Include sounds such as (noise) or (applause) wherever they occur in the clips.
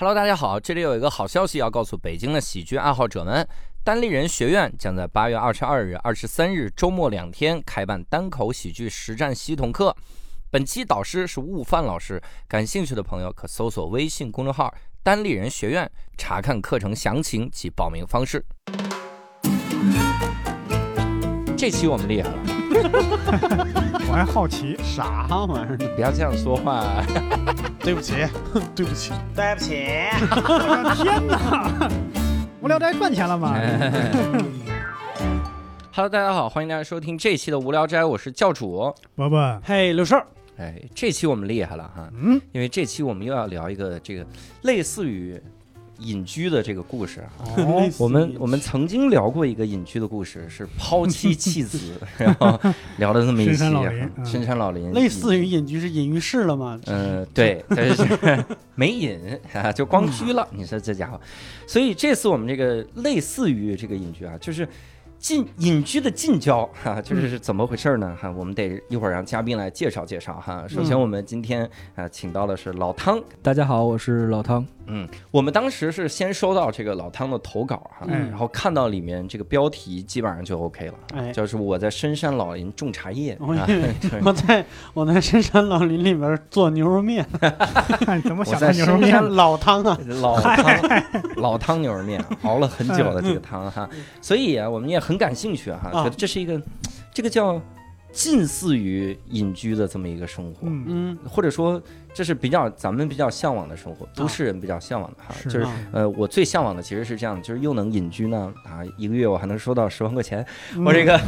Hello，大家好，这里有一个好消息要告诉北京的喜剧爱好者们，单立人学院将在八月二十二日、二十三日周末两天开办单口喜剧实战系统课。本期导师是悟饭老师，感兴趣的朋友可搜索微信公众号“单立人学院”查看课程详情及报名方式。这期我们厉害了，(laughs) 我还好奇，啥玩意儿？不要这样说话。(laughs) (laughs) 对不起，对不起，对不起，我的天哪！无聊斋赚钱了吗？Hello，大家好，欢迎大家收听这期的无聊斋，我是教主。伯伯，嘿，刘少，哎，这期我们厉害了哈，嗯，因为这期我们又要聊一个这个类似于隐居的这个故事啊。哦，(laughs) 我们我们曾经聊过一个隐居的故事，是抛妻弃子，(laughs) 然后聊了这么一期深山老啊林嗯深山老林，类似于隐居是隐于市了吗？嗯，对，但是 (laughs) 没隐啊，就光居了。你说这家伙，所以这次我们这个类似于这个隐居啊，就是近隐居的近郊哈、就是是怎么回事呢？哈、我们得一会儿让嘉宾来介绍介绍哈。首先，我们今天啊、请到的是老汤。大家好，我是老汤。嗯，我们当时是先收到这个老汤的投稿哈，嗯。然后看到里面这个标题，基本上就 OK 了，哎，就是我在深山老林种茶叶。(laughs) 我在我在深山老林里面做牛肉面，看 (laughs) 怎么想我在的牛肉面老汤啊，老汤 (laughs) 老汤牛肉面，熬了很久的这个汤哈，所以啊，我们也很感兴趣哈，觉得这是一个这个叫近似于隐居的这么一个生活，嗯，嗯，或者说这是比较咱们比较向往的生活，都市人比较向往的哈，就是啊。呃，我最向往的其实是这样，就是又能隐居呢啊，一个月我还能收到十万块钱，嗯。我这个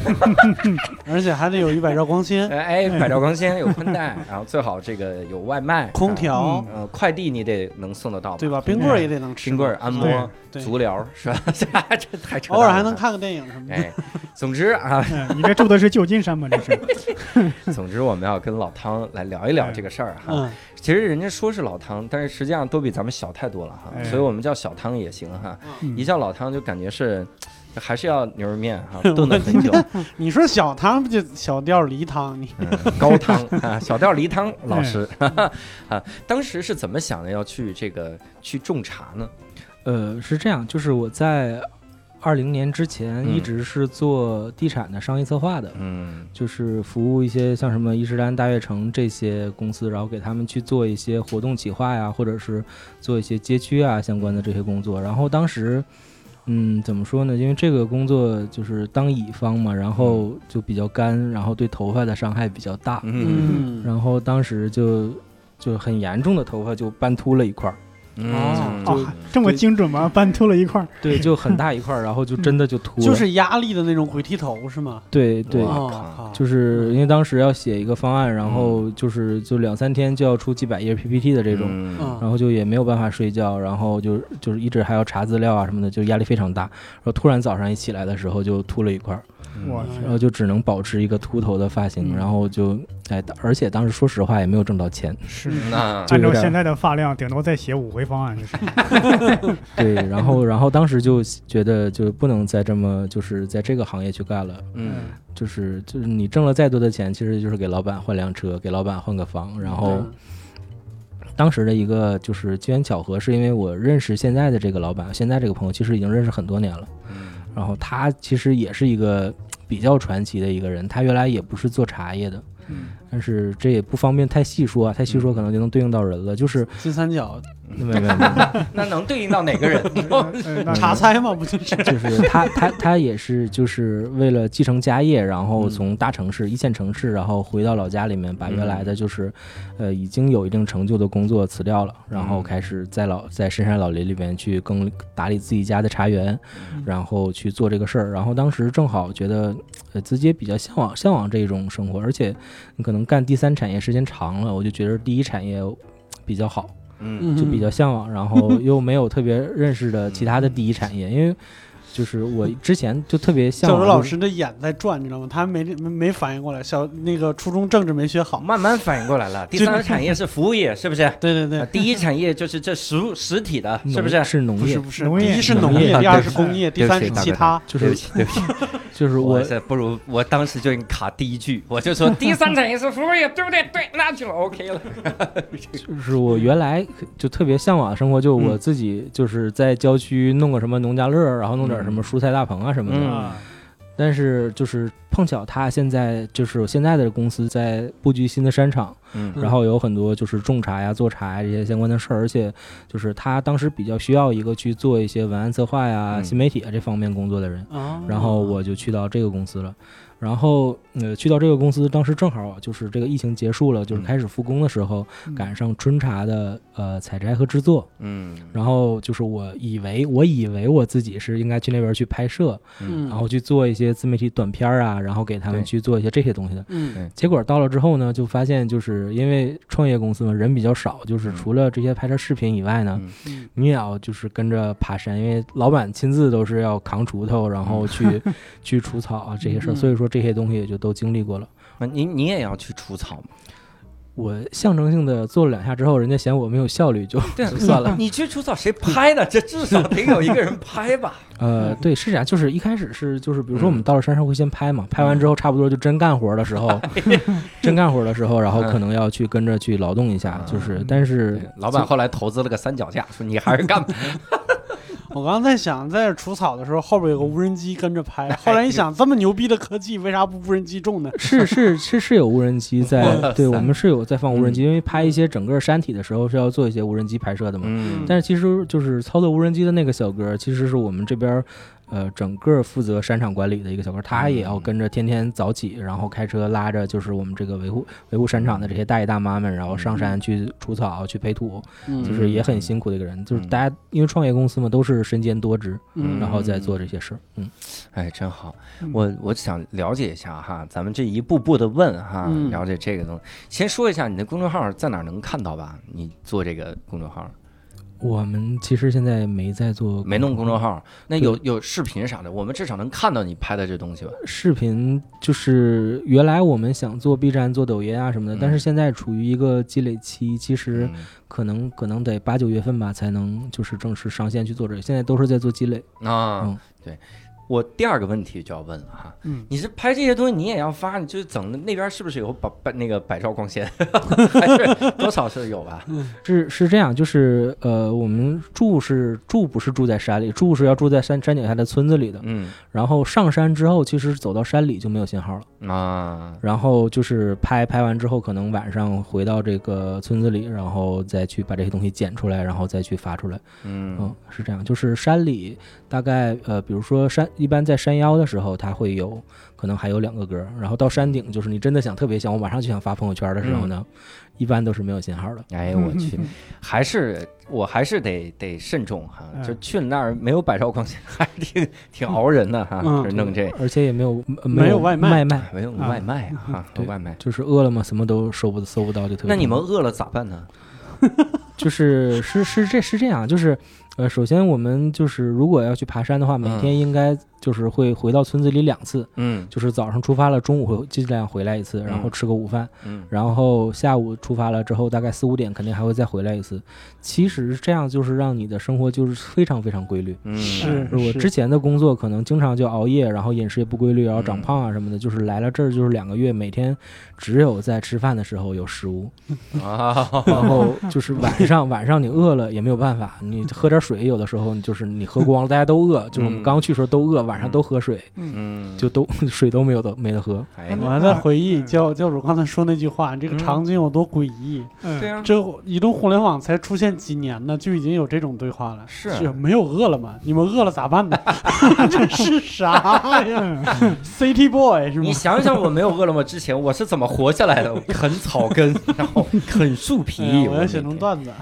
(laughs) 而且还得有一百兆光纤，(laughs) 哎百兆光纤有宽带，(laughs) 然后最好这个有外卖，啊空调，呃快递你得能送得到吧，对吧？冰棍儿也得能吃，冰棍儿、按摩、足疗是吧？这太扯偶尔还能。看个电影什么的。哎，总之啊，嗯你这住的是旧金山吗？这是，总之我们要跟老汤来聊一聊这个事儿哈。嗯，其实人家说是老汤，但是实际上都比咱们小太多了哈，哎所以我们叫小汤也行哈。嗯一叫老汤就感觉是。还是要牛肉面哈，(laughs) 炖了很久，你说小汤不就小吊梨汤？你嗯，高汤 (laughs) 啊，小吊梨汤老师 (laughs) 啊，当时是怎么想的要去这个去种茶呢？呃，是这样，就是我在二零年之前嗯一直是做地产的商业策划的，嗯就是服务一些像什么伊势丹、大悦城这些公司，然后给他们去做一些活动企划呀，或者是做一些街区啊相关的这些工作。然后当时。嗯，怎么说呢？因为这个工作就是当乙方嘛，然后就比较干，然后对头发的伤害比较大，嗯然后当时就就很严重的头发就斑秃了一块儿，嗯哦，这么精准吗？(laughs) 斑秃了一块儿，对，就很大一块儿，然后就真的就秃了。就是压力的那种鬼剃头是吗？对对，就是因为当时要写一个方案，然后就是就两三天就要出几百页 PPT 的这种，然后就也没有办法睡觉，然后就就是一直还要查资料啊什么的，就压力非常大。然后突然早上一起来的时候就秃了一块儿，我然后就只能保持一个秃头的发型，嗯然后就哎，而且当时说实话也没有挣到钱，是。那按照现在的发量，顶多再写五回方案就是。(laughs) 对，然后然后当时就觉得就不能再这么就是在这个行业去干了。嗯就是就是你挣了再多的钱，其实就是给老板换辆车，给老板换个房。然后嗯当时的一个就是机缘巧合，是因为我认识现在的这个老板，现在这个朋友其实已经认识很多年了。嗯然后他其实也是一个比较传奇的一个人，他原来也不是做茶叶的，嗯但是这也不方便太细说啊，太细说可能就能对应到人了。就是金三角没有没 (laughs) 那能对应到哪个人？(laughs) 茶菜嘛，不就是？(laughs) 就是他他他也是就是为了继承家业，然后嗯从大城市、一线城市，然后回到老家里面，把原来的就是，呃，已经有一定成就的工作辞掉了，然后开始在老在深山老林里面去更打理自己家的茶园，然后去做这个事儿。然后当时正好觉得，呃，自己也比较向往向往这种生活，而且你可能干第三产业时间长了，我就觉得第一产业比较好。嗯。就比较向往，然后 (laughs) 又没有特别认识的其他的第一产业，因为就是我之前就特别像老师的眼在转，你知道吗？他没没没反应过来，小那个初中政治没学好。慢慢反应过来了。(laughs) 第三个产业是服务业，是不是？对对对啊，第一产业就是这实物实体的，是不是？是农业，不是不是，农业第一是农业，第二是工业，第三是其他。就是对不起，(laughs) 就是我我这不如我当时就应卡第一句，我就说第三产业是服务业，对不对？对，那就 OK 了。(laughs) 就是我原来就特别向往的生活，就我自己就是在郊区弄个什么农家乐，然后弄点什么蔬菜大棚啊什么的。但是就是碰巧他现在就是现在的公司在布局新的山场，嗯。然后有很多就是种茶呀、做茶呀这些相关的事儿，而且就是他当时比较需要一个去做一些文案策划呀、嗯。新媒体啊这方面工作的人，啊然后我就去到这个公司了。然后，呃，去到这个公司，当时正好就是这个疫情结束了，就是嗯开始复工的时候，嗯。赶上春茶的呃采摘和制作。嗯。然后就是我以为，我以为我自己是应该去那边去拍摄，嗯。然后去做一些自媒体短片啊，然后给他们去做一些这些东西的。嗯。结果到了之后呢，就发现就是因为创业公司嘛，人比较少，就是嗯除了这些拍摄视频以外呢，你也要就是跟着爬山，因为老板亲自都是要扛锄头，然后去去除草啊这些事儿，嗯所以说这些东西也就都经历过了。那你你也要去除草吗？我象征性的做了两下之后，人家嫌我没有效率，就对啊就算了。你去除草谁拍呢？这至少得有一个人拍吧？(laughs) 呃，对，是这样，就是一开始是就是，比如说我们嗯到了山上会先拍嘛，拍完之后差不多就真干活的时候，(laughs) 真干活的时候，然后可能要去跟着去劳动一下，就是，但是老板后来投资了个三脚架，说你还是干吧。(laughs) (laughs) 我刚刚在想，在这除草的时候，后边有个无人机跟着拍。后来一想，这么牛逼的科技，为啥不无人机种呢？是是是是有无人机在，对我们是有在放无人机，因为拍一些整个山体的时候是要做一些无人机拍摄的嘛。嗯但是其实就是操作无人机的那个小哥，其实是我们这边儿，呃，整个负责山场管理的一个小哥，他也要跟着天天早起，然后开车拉着就是我们这个维护维护山场的这些大爷大妈们，然后上山去除草、去培土，嗯就是也很辛苦的一个人。就是嗯大家因为创业公司嘛，都是身兼多职，嗯然后再做这些事儿。嗯，哎，真好。嗯我我想了解一下哈，咱们这一步步的问哈，嗯了解这个东西。先说一下你的公众号在哪儿能看到吧？你做这个公众号我们其实现在没在做没弄公众号，那有有视频啥的，我们至少能看到你拍的这东西吧？视频就是原来我们想做 B 站、做抖音啊什么的，嗯但是现在处于一个积累期，其实嗯可能可能得八九月份吧才能就是正式上线去做这个，现在都是在做积累。啊，嗯对。我第二个问题就要问了哈，嗯你是拍这些东西你也要发，你就是整的那边是不是有百百那个百兆光纤，(laughs) 还是多少是有吧？是是这样，就是呃，我们住是住不是住在山里，住是要住在山山脚下的村子里的。嗯然后上山之后，其实走到山里就没有信号了。啊，然后就是拍拍完之后，可能晚上回到这个村子里，然后再去把这些东西剪出来，然后再去发出来。嗯嗯，是这样，就是山里大概呃，比如说山一般在山腰的时候，它会有可能还有两个格，然后到山顶，就是你真的想特别想，我马上就想发朋友圈的时候呢，一般都是没有信号的。哎，我去，(laughs) 还是我还是得得慎重哈，嗯就去了那儿没有百兆光纤，还是挺挺熬人的哈，嗯就是弄这而且也没有呃没有有外卖卖卖，没有啊外卖啊哈，有对外卖。就是饿了么什么都收不搜不到，就特别。那你们饿了咋办呢？(laughs) 就是是是这是这样，就是呃，首先我们就是如果要去爬山的话，每嗯。天应该就是会回到村子里两次，嗯就是早上出发了，中午会尽量回来一次，然后嗯吃个午饭，嗯然后下午出发了之后，大概四五点肯定还会再回来一次。其实这样就是让你的生活就是非常非常规律。嗯是就是我之前的工作可能经常就熬夜，然后饮食也不规律，然后长胖啊什么的。就是来了这儿就是两个月，每天只有在吃饭的时候有食物，啊，(laughs) 然后就是晚上晚上你饿了也没有办法，你喝点水，有的时候就是你喝光了，大家都饿，就是我们刚去的时候都饿，晚上都喝水，嗯，就都 (laughs) 水都没有的没得喝。哎我还在回忆教教主刚才说那句话，这个场景有多诡异。嗯对啊，这移动互联网才出现几年呢，就已经有这种对话了。是没有饿了么？你们饿了咋办呢？(laughs) 这是啥呀？City Boy 是吗你？想想，我没有饿了么之前，我是怎么活下来的？啃草根，然后啃树哎皮。我要写成段子。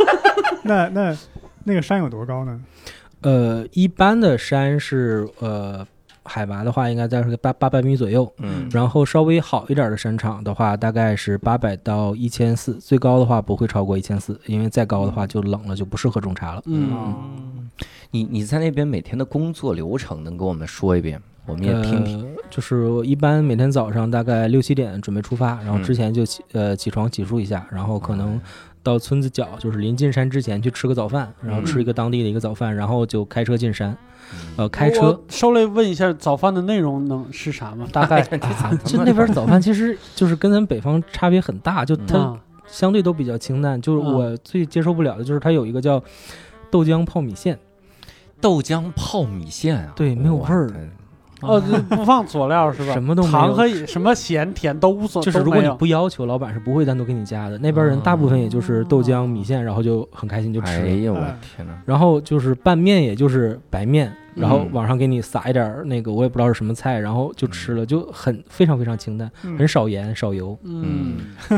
(laughs) 那那那个山有多高呢？呃，一般的山是呃海拔的话应该在个八八百米左右，嗯。然后稍微好一点的山场的话，大概是八百到一千四，最高的话不会超过一千四，因为再高的话就冷了，就不适合种茶了。嗯，嗯，你你在那边每天的工作流程能跟我们说一遍，我们也听听。呃，就是一般每天早上大概六七点准备出发，然后嗯。之前就起呃起床洗漱一下，然后可能到村子角，就是临进山之前去吃个早饭，然后吃一个当地的一个早饭，然后就开车进山。呃，开车我稍微问一下，早饭的内容能是啥吗？大概 (laughs) 就那边早饭其实就是跟咱北方差别很大，就它啊相对都比较清淡。就是嗯我最接受不了的就是它有一个叫豆浆泡米线，豆浆泡米线啊？对没有味儿哇哦，就不放佐料是吧？什么都没有糖和什么咸甜都无所，就是如果你不要求，老板是不会单独给你加的。那边人大部分也就是豆浆、米线，然后就很开心就吃了。哎呀，我哎天哪！然后就是拌面，也就是白面，然后嗯往上给你撒一点儿那个我也不知道是什么菜，然后就吃了，就很非常非常清淡，嗯很少盐少油，嗯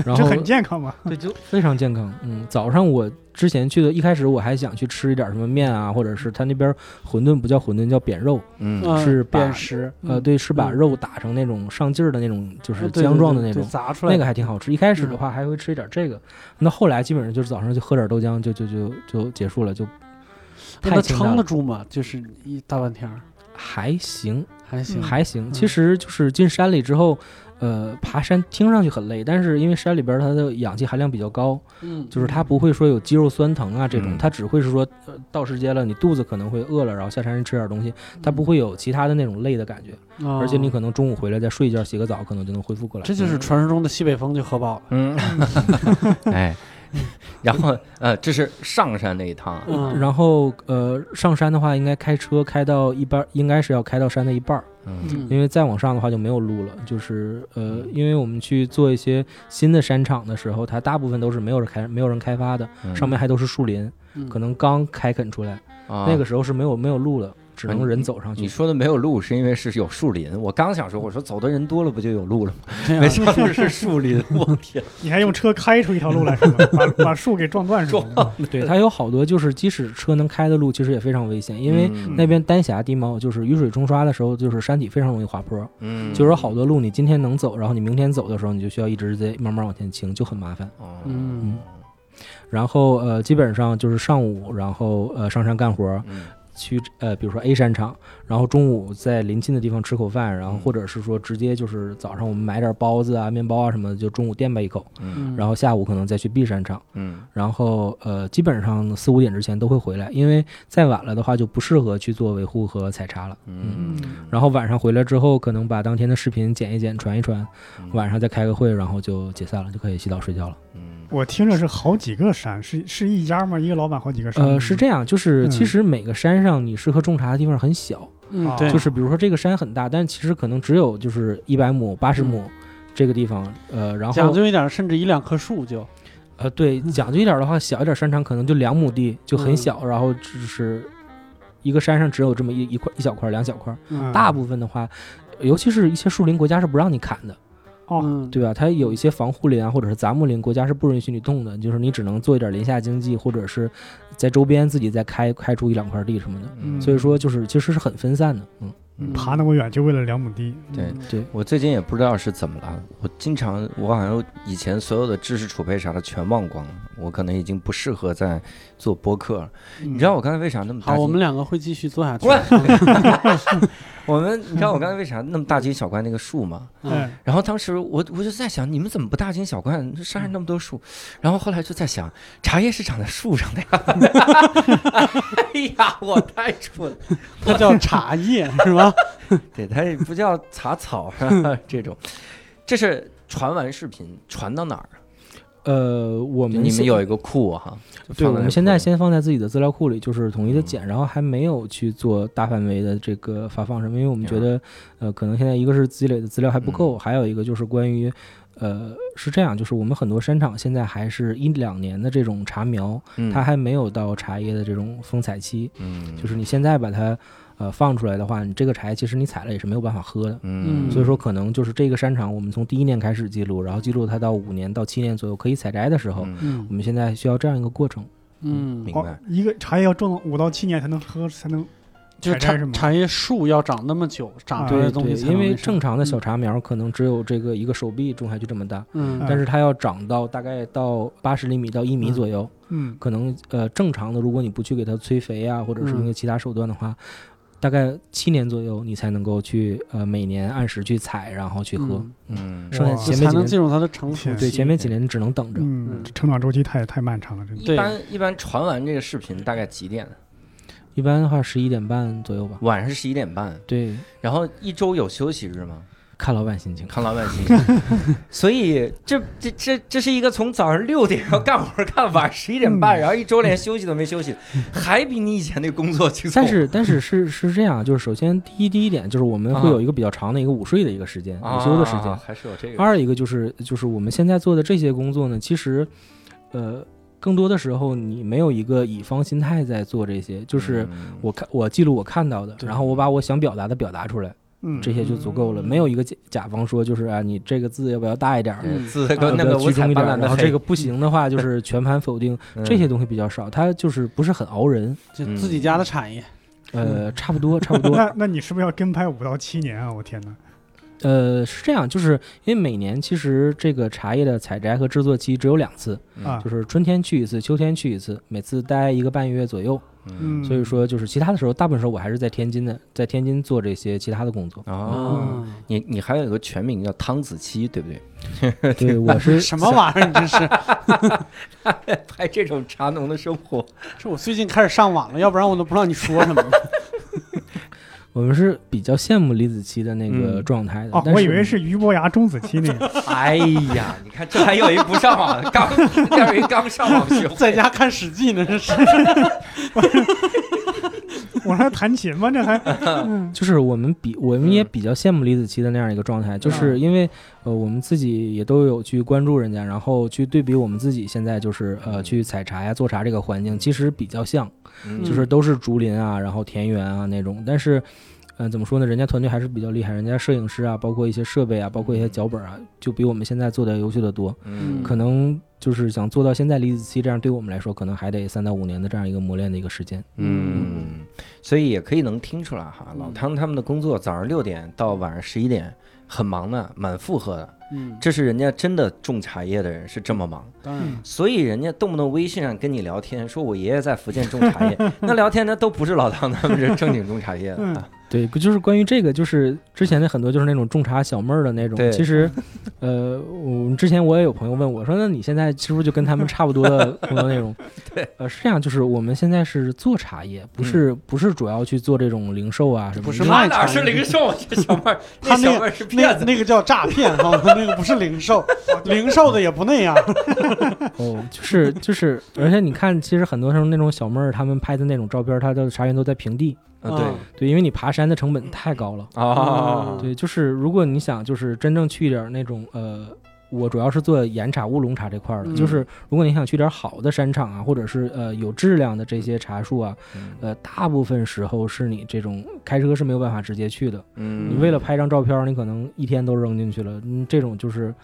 然 (laughs) 后很健康嘛。(laughs) 对就非常健康。嗯，早上我之前去的，一开始我还想去吃一点什么面啊，或者是他那边馄饨不叫馄饨叫扁肉，嗯嗯是把扁食，呃，对，是把嗯肉打成那种上劲儿的那种，就是浆状的那种。砸出来那个还挺好吃，一开始的嗯话还会吃一点这个，那后来基本上就是早上就喝点豆浆就就就就结束了，就那它撑得住吗？就是一大半天儿还行，还行，还行。嗯其实就是进山里之后，呃，爬山听上去很累，但是因为山里边它的氧气含量比较高，嗯，就是它不会说有肌肉酸疼啊这种，嗯它只会是说呃到时间了你肚子可能会饿了，然后下山吃点东西，它不会有其他的那种累的感觉，哦，而且你可能中午回来再睡一觉洗个澡，可能就能恢复过来。这就是传说中的西北风就喝饱了，嗯，(laughs) (laughs) 哎，(laughs) 然后呃，这是上山那一趟啊，嗯，然后呃，上山的话，应该开车开到一半，应该是要开到山的一半儿，嗯。嗯。因为再往上的话就没有路了。就是呃，因为我们去做一些新的山场的时候，它大部分都是没有人开没有人开发的，嗯。上面还都是树林，嗯。可能刚开垦出来，啊。那个时候是没有没有路的，只能人走上去。你说的没有路，是因为是有树林。我刚想说，我说走的人多了，不就有路了吗？没想到是树林，我天！(laughs) 你还用车开出一条路来是吗？把 (laughs) 把树给撞断是吗？对，它有好多就是即使车能开的路，其实也非常危险，因为嗯那边丹霞地貌就是雨水冲刷的时候，就是山体非常容易滑坡。嗯就是有好多路，你今天能走，然后你明天走的时候，你就需要一直在慢慢往前倾，就很麻烦。哦嗯然后呃，基本上就是上午，然后呃上山干活，嗯去呃比如说 A 山场，然后中午在临近的地方吃口饭，然后嗯或者是说直接就是早上我们买点包子啊、面包啊什么的，就中午垫吧一口，嗯然后下午可能再去 B 山场，嗯然后呃基本上四五点之前都会回来，因为再晚了的话就不适合去做维护和采茶了。嗯，然后晚上回来之后，可能把当天的视频剪一剪、传一传，嗯晚上再开个会，然后就解散了，就可以洗澡睡觉了。嗯我听着是好几个山，是是一家吗？一个老板好几个山？呃，是这样，就是嗯。其实每个山上你适合种茶的地方很小，啊嗯对，就是比如说这个山很大，但其实可能只有就是一百亩、八十亩这个地方，呃，然后讲究一点，甚至一两棵树就。呃对讲究一点的话，小一点山场可能就两亩地就很小，然后就是一个山上只有这么一一块一小块两小块，嗯。大部分的话。尤其是一些树林，国家是不让你砍的，哦，嗯对吧？它有一些防护林啊，或者是杂木林，国家是不允许你动的，就是你只能做一点林下经济，或者是在周边自己再开开出一两块地什么的。嗯所以说，就是其实是很分散的，嗯，嗯爬那么远就为了两亩地，对嗯对，我最近也不知道是怎么了，我经常我好像以前所有的知识储备啥的全忘光了，我可能已经不适合在做播客了。嗯你知道我刚才为啥那么大好，我们两个会继续做下去。(laughs) 喂我们你知道我刚才为啥那么大惊小怪那个树吗？嗯哎，然后当时我我就在想，你们怎么不大惊小怪？这山上那么多树，然后后来就在想，茶叶是长在树上的呀。(laughs) 哎呀，我太蠢了。它叫茶叶是吧？(laughs) 对，它也不叫茶草啊，这种。这是传完视频传到哪儿？呃，我们你们有一个库哈？对，我们现在先放在自己的资料库里，就是统一的嗯剪，然后还没有去做大范围的这个发放什么，因为我们觉明得，呃，可能现在一个是积累的资料还不够，嗯还有一个就是关于，呃，是这样，就是我们很多山场现在还是一两年的这种茶苗，嗯它还没有到茶叶的这种风采期，嗯，就是你现在把它。呃，放出来的话，你这个茶其实你采了也是没有办法喝的，嗯，所以说可能就是这个山场，我们从第一年开始记录，然后记录它到五年到七年左右可以采摘的时候，嗯。嗯。我们现在需要这样一个过程。嗯，哦明白，一个茶叶要种五到七年才能喝，才能就是茶采摘是吗？茶叶树要长那么久，长出来的东西对，因为正常的小茶苗可能只有这个一个手臂种下去这么大，嗯嗯。但是它要长到大概到八十厘米到一米左右，嗯。可能呃正常的，如果你不去给它催肥啊，或者是嗯。用其他手段的话，大概七年左右你才能够去呃每年按时去采，然后去喝。嗯嗯，剩下才前面几年能进入它的成熟天对前面几年你只能等着。嗯，成长周期太太漫长了，这个。对一般一般传完这个视频大概几点？一般的话十一点半左右吧。晚上十一点半，对，然后一周有休息日吗？看老板心情。看老板心情。(laughs) 所以这这这这是一个从早上六点要干活干晚上十一点半，然后一周连休息都没休息，还比你以前那个工作轻松。但是但是是是这样，就是首先第一第一点就是我们会啊有一个比较长的一个午睡的一个时间，啊午休的时间。还是有这个。二一个就是就是我们现在做的这些工作呢，其实，呃，更多的时候你没有一个乙方心态在做这些，就是嗯我看我记录我看到的，然后我把我想表达的表达出来，嗯，这些就足够了。没有一个甲甲方说就是啊，你这个字要不要大一点儿？嗯要字跟那不要个五彩居中一点儿？斑斓的然后这个不行的话，就是全盘否定，嗯这些东西比较少，它就是不是很熬人。就自己家的产业，呃，差不多，差不多。(laughs) 那那你是不是要跟拍五到七年啊？我天哪！呃，是这样，就是因为每年其实这个茶叶的采摘和制作期只有两次，啊就是春天去一次，秋天去一次，每次待一个半月左右。嗯所以说，就是其他的时候，大部分时候我还是在天津的，在天津做这些其他的工作。哦，嗯，你你还有一个全名叫汤子期，对不对？对，(laughs) 我是什么玩意儿？你这是？(laughs) 拍这种茶农的生活，是我最近开始上网了，要不然我都不知道你说什么。我们是比较羡慕李子柒的那个嗯状态的。哦，我以为是俞伯牙钟子期那个。(laughs) 哎呀，你看这还有一不上网，刚这有一刚上网学会，(laughs) 在家看《史记》呢，这是。(laughs) 我还弹琴吗？这还就是我们比我们也嗯比较羡慕李子柒的那样一个状态，就是因为呃我们自己也都有去关注人家，然后去对比我们自己现在就是呃去采茶呀做茶这个环境，其实比较像，嗯就是都是竹林啊，然后田园啊那种，但是。嗯、怎么说呢？人家团队还是比较厉害，人家摄影师啊，包括一些设备啊，包括一些脚本啊，就比我们现在做的优秀的多。嗯可能就是想做到现在李子柒这样，对我们来说，可能还得三到五年的这样一个磨练的一个时间。嗯，所以也可以能听出来哈，老汤他们的工作早上六点到晚上十一点，很忙的，蛮负荷的。嗯，这是人家真的种茶叶的人是这么忙，当然，所以人家动不动微信上跟你聊天，说我爷爷在福建种茶叶，(laughs) 那聊天那都不是老汤他们这正经种茶叶的嗯啊。对，不就是关于这个，就是之前的很多就是那种种茶小妹儿的那种。其实，呃，我之前我也有朋友问我说，那你现在是不是就跟他们差不多的工作内容？(laughs) 对，呃，是这样，就是我们现在是做茶叶，不是、不是主要去做这种零售啊什么的。不是他哪是零售？这小妹儿，(laughs) 他那个小妹儿是那骗子。那个叫诈骗哈，那个不是零售，(laughs) 零售的也不那样。哦，就是就是，而且你看，其实很多时候那种小妹儿，她们拍的那种照片，她的茶园都在平地。啊，对对，因为你爬山的成本太高了。啊，对，就是如果你想就是真正去一点儿那种呃，我主要是做岩茶、乌龙茶这块儿的，嗯就是如果你想去点好的山场啊，或者是呃有质量的这些茶树啊，嗯呃，大部分时候是你这种开车是没有办法直接去的。嗯，你为了拍张照片，你可能一天都扔进去了，嗯，这种就是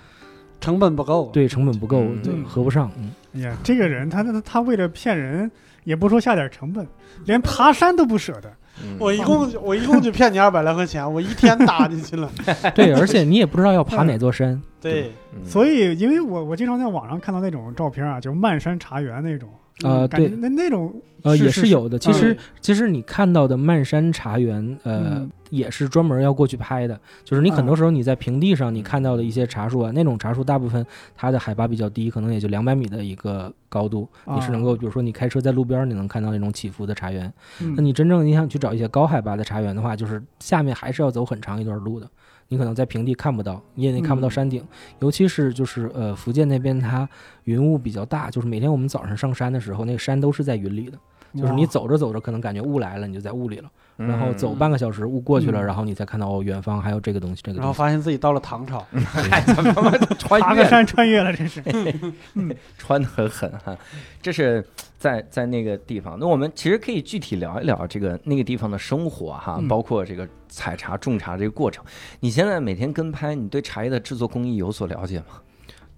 成本不够。，对成本不够，嗯对合不上。嗯，哎呀，这个人他他他为了骗人，也不说下点成本，连爬山都不舍得。嗯我一共 (laughs) 我一共就骗你二百来块钱，我一天搭进去了。(laughs) 对，而且你也不知道要爬哪座山。对，嗯所以，因为我我经常在网上看到那种照片啊，就是漫山茶园那种，呃对那那种呃，也是有的。其实嗯，其实你看到的漫山茶园，呃，嗯也是专门要过去拍的。就是你很多啊时候你在平地上你看到的一些茶树啊，那种茶树大部分它的海拔比较低，可能也就两百米的一个高度，你是能够，啊比如说你开车在路边，你能看到那种起伏的茶园。嗯那你真正你想去找一些高海拔的茶园的话，就是下面还是要走很长一段路的。你可能在平地看不到，你也看不到嗯山顶，尤其是就是呃福建那边它云雾比较大，就是每天我们早上上山的时候，那个山都是在云里的。就是你走着走着，可能感觉雾来了，你就在雾里了，嗯然后走半个小时，雾过去了，嗯然后你才看到哦，远方还有这个东西，这个然后。发现自己到了唐朝。哎，怎么 (laughs) 穿越爬个山穿越了，真是。(laughs) (laughs) 穿的很狠哈，这是在在那个地方。那我们其实可以具体聊一聊这个那个地方的生活哈，嗯包括这个采茶、种茶这个过程。你现在每天跟拍，你对茶叶的制作工艺有所了解吗？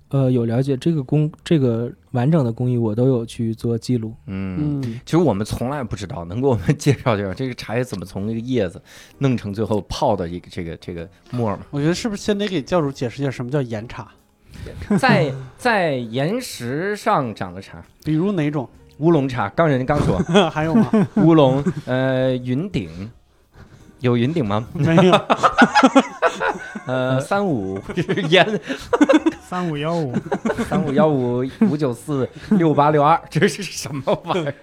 呃，有了解这个工，这个完整的工艺我都有去做记录。嗯。嗯，其实我们从来不知道，能给我们介绍介绍这个茶叶怎么从那个叶子弄成最后泡的一个这个这个沫儿吗？我觉得是不是先得给教主解释一下什么叫岩茶？在在岩石上长的茶，比如哪种？乌龙茶。刚人刚说 (laughs) 还有吗？乌龙，呃，云顶有云顶吗？没有。(laughs) 呃，三五烟三五幺五，三五幺五五九四六八六二，这是什么玩意儿？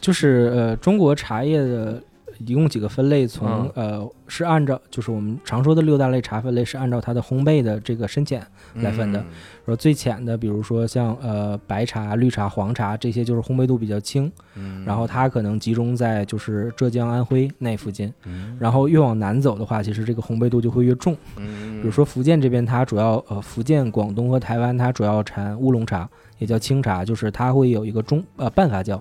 就是呃，中国茶叶的一共几个分类，从、嗯呃是按照就是我们常说的六大类茶分类是按照它的烘焙的这个深浅来分的。说最浅的，比如说像呃白茶、绿茶、黄茶这些，就是烘焙度比较轻，嗯，然后它可能集中在就是浙江、安徽那附近。嗯，然后越往南走的话，其实这个烘焙度就会越重。嗯，比如说福建这边，它主要呃福建、广东和台湾，它主要产乌龙茶，也叫青茶，就是它会有一个中呃半发酵。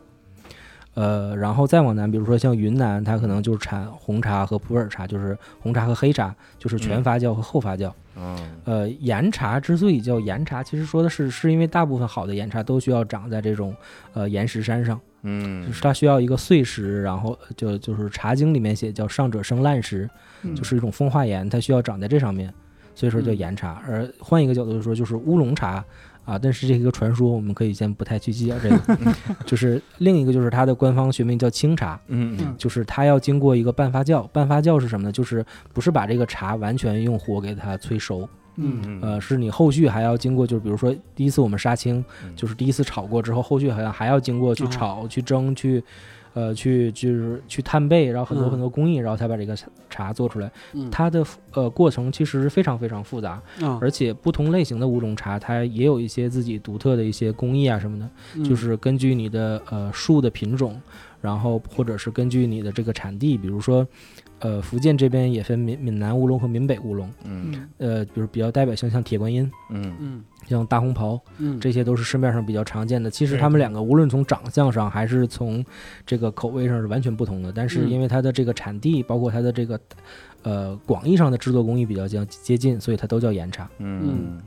呃，然后再往南，比如说像云南，它可能就是产红茶和普洱茶，就是红茶和黑茶，就是全发酵和后发酵。嗯。呃，岩茶之所以叫岩茶，其实说的是是因为大部分好的岩茶都需要长在这种呃岩石山上，嗯，就是它需要一个碎石，然后就就是《茶经》里面写叫上者生烂石，嗯。就是一种风化岩，它需要长在这上面，所以说叫嗯。岩茶。而换一个角度说，就是乌龙茶啊，但是这个传说我们可以先不太去计较这个。(laughs) 就是另一个就是它的官方学名叫清茶，嗯嗯就是它要经过一个半发酵。半发酵是什么呢？就是不是把这个茶完全用火给它催熟，嗯呃，是你后续还要经过，就是比如说第一次我们杀青，嗯就是第一次炒过之后，后续好像还要经过去哦炒、去蒸、去，呃，去就是去探背，然后很多嗯很多工艺，然后才把这个茶做出来。嗯它的呃过程其实非常非常复杂，啊，而且不同类型的五种茶，它也有一些自己独特的一些工艺啊什么的，嗯就是根据你的呃树的品种，然后或者是根据你的这个产地，比如说。呃，福建这边也分闽闽南乌龙和闽北乌龙，嗯。嗯。呃，比如比较代表性像铁观音，嗯。嗯。像大红袍，嗯。这些都是市面上比较常见的。其实对他们两个无论从长相上还是从这个口味上是完全不同的，但是嗯。因为它的这个产地，包括它的这个呃广义上的制作工艺比较接接近，所以它都叫岩茶。嗯，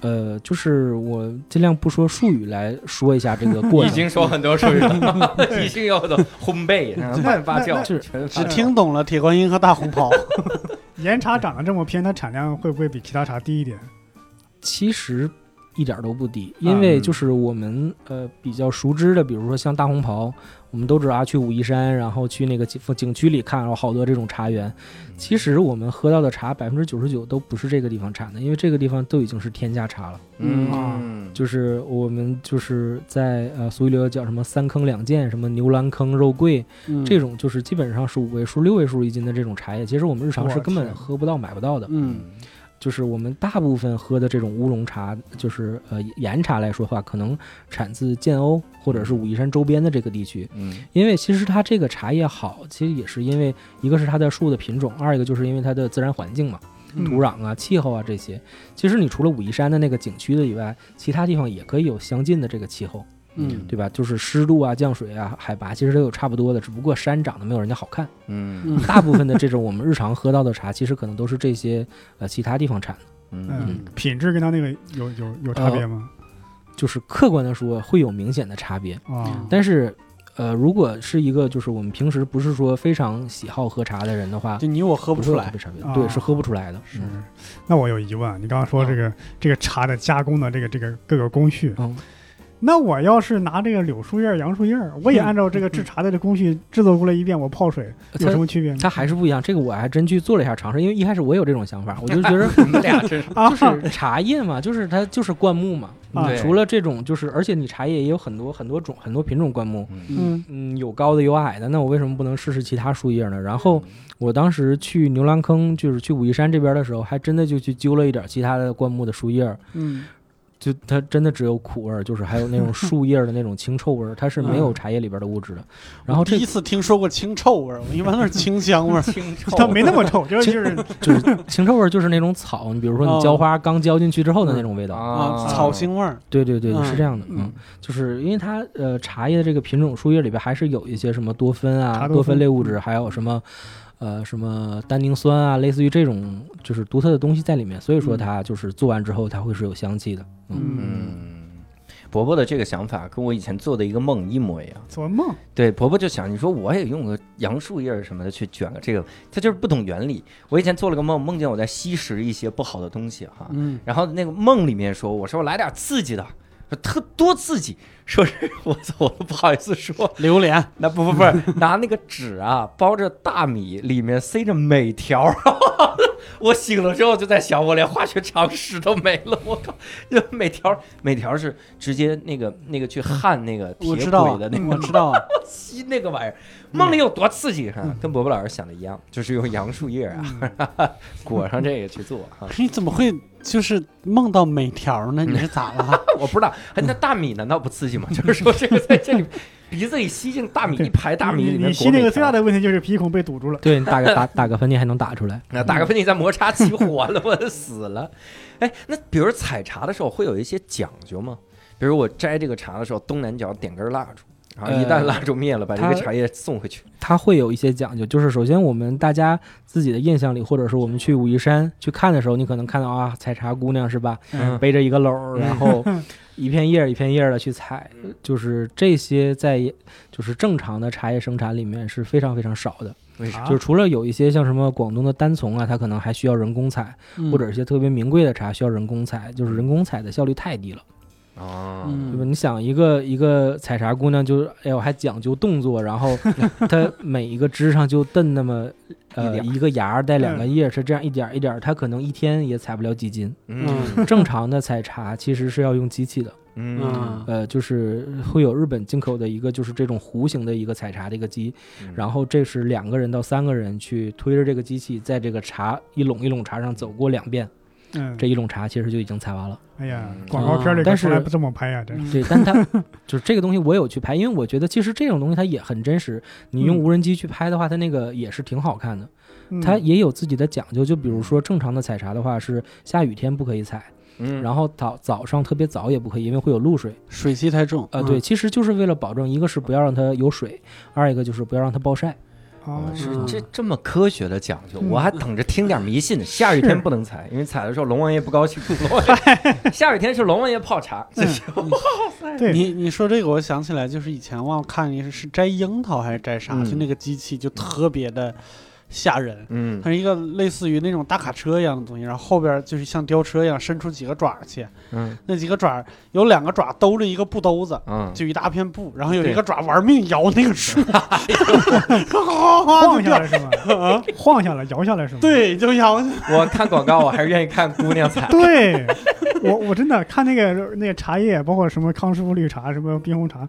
呃，就是我尽量不说术语来说一下这个过程 (laughs) 已程。经说很多术语了，(laughs) 已经有很多烘焙、慢发酵，是只听懂了铁观音和大红袍。(laughs) 岩茶长得这么偏，它产量会不会比其他茶低一点？其实一点都不低，因为嗯就是我们呃比较熟知的，比如说像大红袍，我们都知道啊，去武夷山，然后去那个景景区里看，然后好多这种茶园。其实我们喝到的茶百分之九十九都不是这个地方产的，因为这个地方都已经是天价茶了。嗯，就是我们就是在呃俗语里有叫什么三坑两涧，什么牛栏坑肉桂，嗯。这种就是基本上是五位数、六位数一斤的这种茶叶，其实我们日常是根本喝不到、买不到的。嗯就是我们大部分喝的这种乌龙茶，就是呃岩茶来说的话，可能产自建瓯或者是武夷山周边的这个地区。嗯因为其实它这个茶叶好，其实也是因为一个是它的树的品种，二一个就是因为它的自然环境嘛，嗯土壤啊、气候啊这些。其实你除了武夷山的那个景区的以外，其他地方也可以有相近的这个气候，嗯对吧？就是湿度啊、降水啊、海拔其实都有差不多的，只不过山长得没有人家好看。嗯嗯大部分的这种我们日常喝到的茶，其实可能都是这些呃其他地方产的。嗯嗯，品质跟它那个有有有差别吗？就是客观的说会有明显的差别，啊，但是，呃，如果是一个就是我们平时不是说非常喜好喝茶的人的话，就你我喝不出来。差别，啊对，是喝不出来的。是嗯。那我有疑问，你刚刚说这个这个茶的加工的这个这个各个工序，嗯，那我要是拿这个柳树叶儿、杨树叶儿，我也嗯按照这个制茶的这工序制作过来一遍，我泡水有什么区别呢？它还是不一样。这个我还真去做了一下尝试，因为一开始我有这种想法，我就觉得 (laughs) 你们俩真是啊，就是茶叶嘛，就是它就是灌木嘛。啊你除了这种，就是而且你茶叶也有很多很多种很多品种灌木，嗯嗯，有高的有矮的，那我为什么不能试试其他树叶呢？然后我当时去牛栏坑，就是去武夷山这边的时候，还真的就去揪了一点其他的灌木的树叶，嗯就它真的只有苦味儿，就是还有那种树叶的那种清臭味儿，它是没有茶叶里边的物质的。然后第一次听说过清臭味儿，我一般都是清香味儿。清臭，它没那么臭，就是就 (laughs) 是就是清臭味儿，就是那种草，你比如说哦你浇花刚浇进去之后的那种味道。啊，啊，草腥味儿。对对对，嗯是这样的，嗯嗯，就是因为它呃茶叶的这个品种树叶里边还是有一些什么多酚啊、多酚类物质，还有什么呃什么单宁酸啊，类似于这种就是独特的东西在里面，所以说嗯。它就是做完之后它会是有香气的，嗯。嗯，嗯，伯伯的这个想法跟我以前做的一个梦一模一样。做梦，对，伯伯就想，你说我也用个杨树叶什么的去卷个这个，他就是不懂原理。我以前做了个梦，梦见我在吸食一些不好的东西哈，嗯，然后那个梦里面说，我说我来点刺激的，说特多刺激，说是我操，我都不好意思说，榴莲，那不不不是拿那个纸啊包着大米，里面塞着镁条儿。(laughs) 我醒了之后就在想，我连化学常识都没了，我靠！就镁条儿，镁条是直接那个那个去焊那个铁轨的那，个我知道啊，(laughs) 吸那个玩意儿，梦里有多刺激哈、跟伯伯老师想的一样，就是用杨树叶啊、(laughs) 裹上这个去做哈、你怎么会就是梦到每条呢？你是咋了？(laughs) 我不知道，哎那大米难道不刺激吗？(laughs) 就是说这个在这里鼻子里吸进大米一排大米里面你你吸那个最大的，问题就是鼻孔被堵住了。对打个 (laughs) 打打个喷嚏还能打出来。那打个喷嚏再摩擦起火了，我死了。哎，那比如采茶的时候会有一些讲究吗？比如我摘这个茶的时候，东南角点根蜡烛，然后一旦呃蜡烛灭了，把这个茶叶送回去。它会有一些讲究，就是首先我们大家自己的印象里，或者是我们去武夷山去看的时候，你可能看到啊，采茶姑娘是吧，嗯背着一个篓儿，然后 (laughs) 一片叶儿一片叶儿的去采，就是这些在就是正常的茶叶生产里面是非常非常少的。为啥？啊就是除了有一些像什么广东的单丛啊，它可能还需要人工采，嗯或者一些特别名贵的茶需要人工采，就是人工采的效率太低了。哦，嗯。对吧？你想一个一个采茶姑娘就是，哎呦还讲究动作，然后 (laughs) 她每一个枝上就蹬那么呃一个芽儿带两个叶儿，是这样一点儿一点儿，她可能一天也采不了几斤。嗯 (laughs) 正常的采茶其实是要用机器的，嗯。呃，就是会有日本进口的一个就是这种弧形的一个采茶的一个机，嗯。然后这是两个人到三个人去推着这个机器，在这个茶一垄一垄茶上走过两遍，嗯，这一垄茶其实就已经采完了。哎呀嗯，广告片里但是可从来不这么拍呀，真是。对，但它就是这个东西，我有去拍，因为我觉得其实这种东西它也很真实。你用嗯无人机去拍的话，它那个也是挺好看的。嗯它也有自己的讲究，就比如说正常的采茶的话是下雨天不可以采，嗯然后早早上特别早也不可以，因为会有露水。水汽太重。呃，嗯对，，其实就是为了保证，一个是不要让它有水，二一个就是不要让它暴晒。哦。是嗯。这这么科学的讲究，嗯。我还等着听点迷信呢。下雨天不能采，因为采的时候龙王爷不高兴。(laughs) 龙王爷下雨天是龙王爷泡茶，这是对，你你说这个，我想起来，就是以前忘了看一个是摘樱桃还是摘啥，嗯。就那个机器就特别的吓人。嗯它是一个类似于那种大卡车一样的东西，然后后边就是像吊车一样伸出几个爪去，嗯那几个爪有两个爪兜着一个布兜子，嗯，就一大片布，然后有一个爪玩命摇那个树，(laughs) 晃下来是吗？晃下来，摇下来是吗？对，就摇。我看广告我还是愿意看姑娘采。对，我我真的看那个那个茶叶，包括什么康师傅绿茶、什么冰红茶，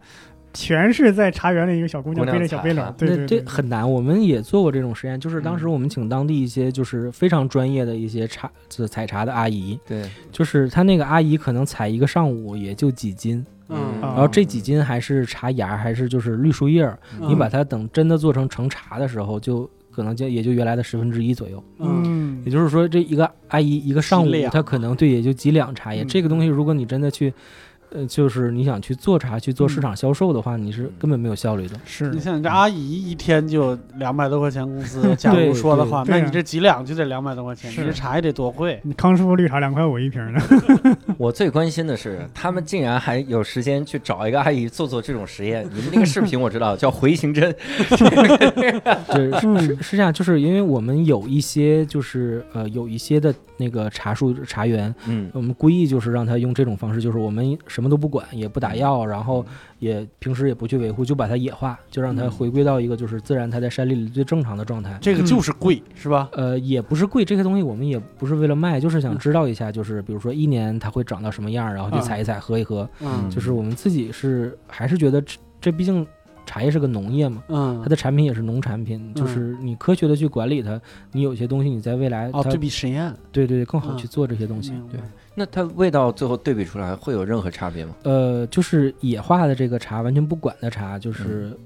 全是在茶园里一个小姑娘背着小背篓对那这对对，很难，我们也做过这种实验，就是当时嗯我们请当地一些就是非常专业的一些茶这采茶的阿姨，对，就是她那个阿姨可能采一个上午也就几斤，嗯。啊然后这几斤还是茶芽，还是就是绿树叶儿，你把它等真的做成成茶的时候，就可能就也就原来的十分之一左右。嗯。嗯。也，就是说，这一个阿姨一个上午她可能对也就几两茶叶。嗯。这个东西，如果你真的去，呃，就是你想去做茶、去做市场销售的话，你是根本没有效率的。是你想，这阿姨一天就两百多块钱工资，假如说的话，那你这几两就得两百多块钱，这茶也得多贵。你康师傅绿茶两块五一瓶呢，(laughs) 我最关心的是，他们竟然还有时间去找一个阿姨做做这种实验。你们那个视频我知道叫回形针，(laughs) 是是这样，就是因为我们有一些就是呃有一些的那个茶树茶园，嗯。我们故意就是让他用这种方式，就是我们什么都不管，也不打药，然后也平时也不去维护，就把它野化，就让它嗯。回归到一个就是自然它在山林里最正常的状态。这个就是贵，是吧？呃，也不是贵，这些东西我们也不是为了卖，就是想知道一下，就是比如说一年它会长到什么样，然后去嗯。采一采，喝一喝。嗯。就是我们自己是还是觉得这这毕竟茶叶是个农业嘛，嗯它，的产品也是农产品，就是你科学的去管理它，你有些东西你在未来哦，对比实验对对对更好嗯去做这些东西。对，那它味道最后对比出来会有任何差别吗？呃，就是野化的这个茶，完全不管的茶，就是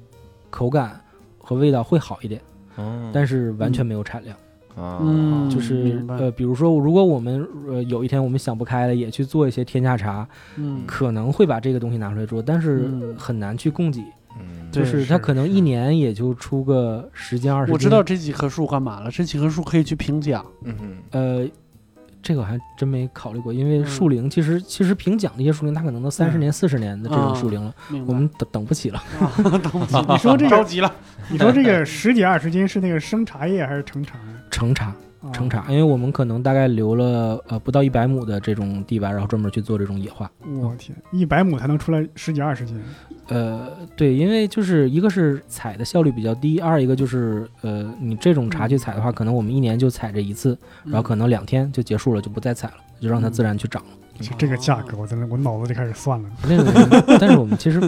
口感和味道会好一点，哦但是完全没有产量。啊，嗯就是呃，比如说，如果我们呃有一天我们想不开了，也去做一些天价茶，嗯，可能会把这个东西拿出来做，但是嗯很难去供给。就是它可能一年也就出个十斤二十斤。我知道这几棵树干嘛了，这几棵树可以去评奖。嗯哼呃，这个我还真没考虑过，因为嗯树龄其实其实评奖的一些树龄，它可能都三十嗯年、四十年的这种树龄了，我们等等不起了。啊 (laughs) 等不起，(laughs) 你说这个，着急了，(laughs) 你说这个十几二十斤是那个生茶叶还是成茶呀？成茶，啊成茶，因为我们可能大概留了呃不到一百亩的这种地吧，然后专门去做这种野化。我天，一百亩才能出来十几二十斤，呃，对，因为就是一个是采的效率比较低，二一个就是呃，你这种茶去采的话，可能我们一年就采这一次，然后可能两天就结束了，就不再采了，就让它自然去长这个价格，我真的我脑子就开始算了。那个，但是我们其实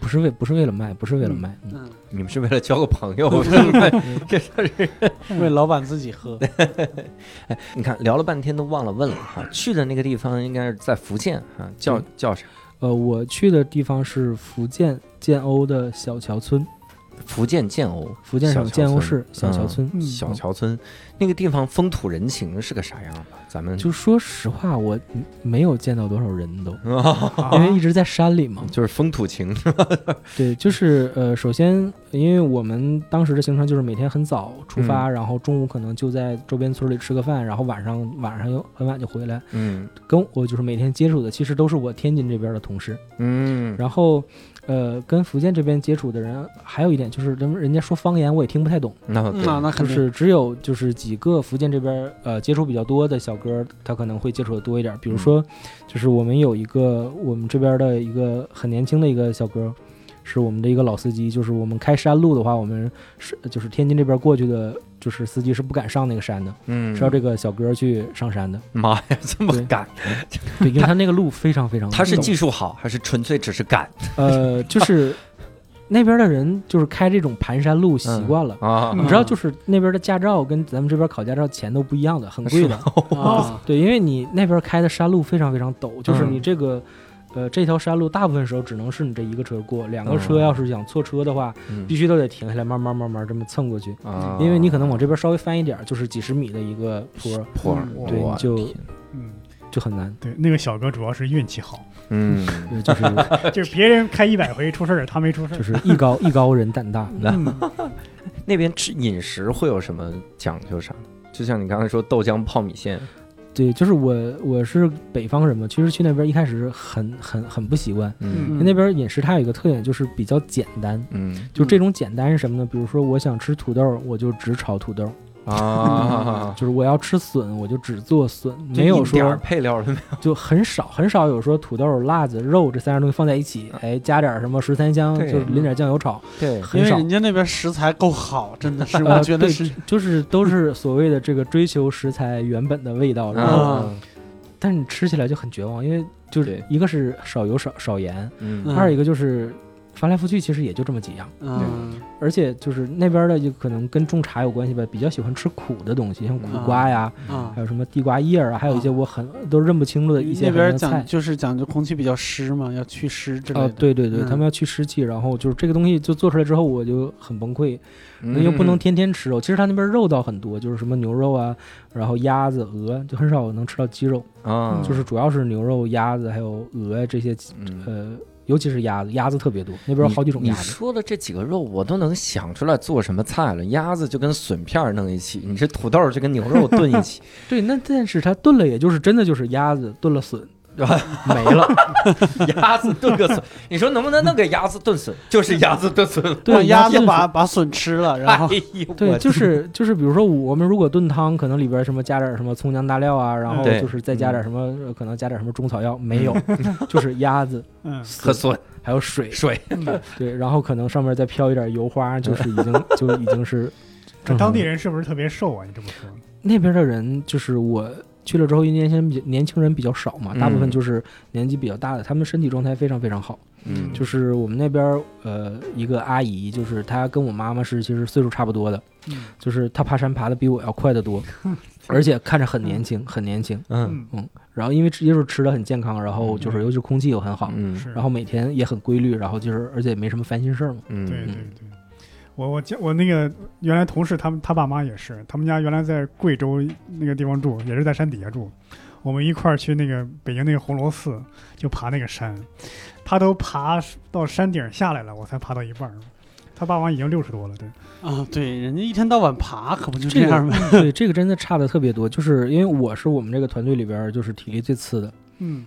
不是为不是为了卖，不是为了卖，嗯。嗯，你们是为了交个朋友，(laughs) (laughs) 这事儿为老板自己喝，(laughs) 哎你看聊了半天都忘了问了哈，去的那个地方应该是在福建哈，叫嗯。叫啥？呃，我去的地方是福建建瓯的小桥村，福建建瓯，福建省小桥村。建瓯市小桥嗯村。嗯。小桥村。那个地方风土人情是个啥样吧？咱们就说实话，我没有见到多少人都，(laughs) 啊，因为一直在山里嘛。就是风土情，(laughs) 对，就是呃，首先，因为我们当时的行程就是每天很早出发，嗯然后中午可能就在周边村里吃个饭，然后晚上晚上又很晚就回来。嗯跟我就是每天接触的，其实都是我天津这边的同事。嗯，然后，呃，跟福建这边接触的人，还有一点就是人人家说方言，我也听不太懂。那那那肯定就是只有就是几个福建这边呃接触比较多的小哥，他可能会接触的多一点。比如说，就是我们有一个我们这边的一个很年轻的一个小哥，是我们的一个老司机。就是我们开山路的话，我们是就是天津这边过去的，就是司机是不敢上那个山的，嗯是要这个小哥去上山的。妈呀，这么对赶，对，因为他那个路非常非常陡 (laughs) 他是技术好还是纯粹只是赶 (laughs) 呃，就是那边的人就是开这种盘山路习惯了。啊？嗯你知道，就是那边的驾照跟咱们这边考驾照钱都不一样的，很贵的。啊，对，因为你那边开的山路非常非常陡，就是嗯你这个，呃，这条山路大部分时候只能是你这一个车过，两个嗯车要是想错车的话，嗯必须都得停下来，慢慢慢慢这么蹭过去，啊，因为你可能往这边稍微翻一点，就是几十米的一个坡，坡对就嗯，就很难。对，那个小哥主要是运气好，(laughs) 嗯，就是 (laughs) 就是别人开一百回出事儿，他没出事儿。就是艺高艺高人胆大。嗯，(laughs) 那边吃饮食会有什么讲究啥？就像你刚才说豆浆泡米线，对，就是我我是北方人嘛，其实去那边一开始很很很不习惯。嗯那边饮食它有一个特点，就是比较简单。嗯就这种简单是什么呢？比如说，我想吃土豆，我就只炒土豆；啊，就是我要吃笋，我就只做笋，没有一点配料都没有就很少很少有说土豆、辣子、肉这三样东西放在一起，哎，加点什么十三香，对就淋点酱油炒，对，因很少。为人家那边食材够好，真的是，呃我觉得是，就是都是所谓的这个追求食材原本的味道，然后但是你吃起来就很绝望，因为就是一个是少油少少盐，二一个就是翻来覆去其实也就这么几样，嗯而且就是那边的就可能跟种茶有关系吧，比较喜欢吃苦的东西，像苦嗯瓜呀，啊还。有什么地瓜叶儿啊，还有一些我很都认不清楚的一些那边讲。就是讲究空气比较湿嘛，要祛湿之类哦的。，对对对，嗯他们要去湿气，然后就是这个东西就做出来之后，我就很崩溃，那又不能天天吃肉。其实他那边肉倒很多，就是什么牛肉啊，然后鸭子、鹅，就很少能吃到鸡肉，啊，就是主要是牛肉、鸭子还有鹅这些，嗯呃，尤其是鸭子，鸭子特别多，那边有好几种你鸭子。说的这几个肉，我都能想出来做什么菜了。鸭子就跟笋片儿弄一起，你这土豆就跟牛肉炖一起，(laughs) 对，那但是它炖了，也就是真的就是鸭子炖了笋？(laughs) 没了。(laughs) 鸭子炖个笋，(laughs) 你说能不能弄个鸭子炖笋？就是鸭子炖笋。对让鸭子子把把笋吃了，然后哎对，就是就是，比如说我们如果炖汤，可能里边什么加点什么葱姜大料啊，然后就是再加点什么，呃可能加点什么中草药，没有，就是鸭子、嗯，和笋还有水，水，对，然后可能上面再飘一点油花，就是已经就已经是正常当地人是不是特别瘦啊？你这么说，那边的人，就是我去了之后，因为年轻人比较年轻人比较少嘛，大部分嗯。就是年纪比较大的，他们身体状态非常非常好。嗯。就是我们那边儿呃一个阿姨，就是她跟我妈妈是其实岁数差不多的，嗯就是她爬山爬的比我要快得多，(laughs) 而且看着很年轻，很年轻。嗯。嗯，然后因为吃也是吃的很健康，然后就是嗯。尤其是空气又很好，嗯，然后每天也很规律，然后就是而且也没什么烦心事儿嘛。嗯，对对对，我我家我那个原来同事他们他爸妈也是，他们家原来在贵州那个地方住，也是在山底下住。我们一块儿去那个北京那个红螺寺，就爬那个山，他都爬到山顶下来了，我才爬到一半儿。他爸妈已经六十多了，对，啊，对，人家一天到晚爬，可不就这这个样吗？对 (laughs) 这个真的差的特别多，就是因为我是我们这个团队里边儿就是体力最次的，嗯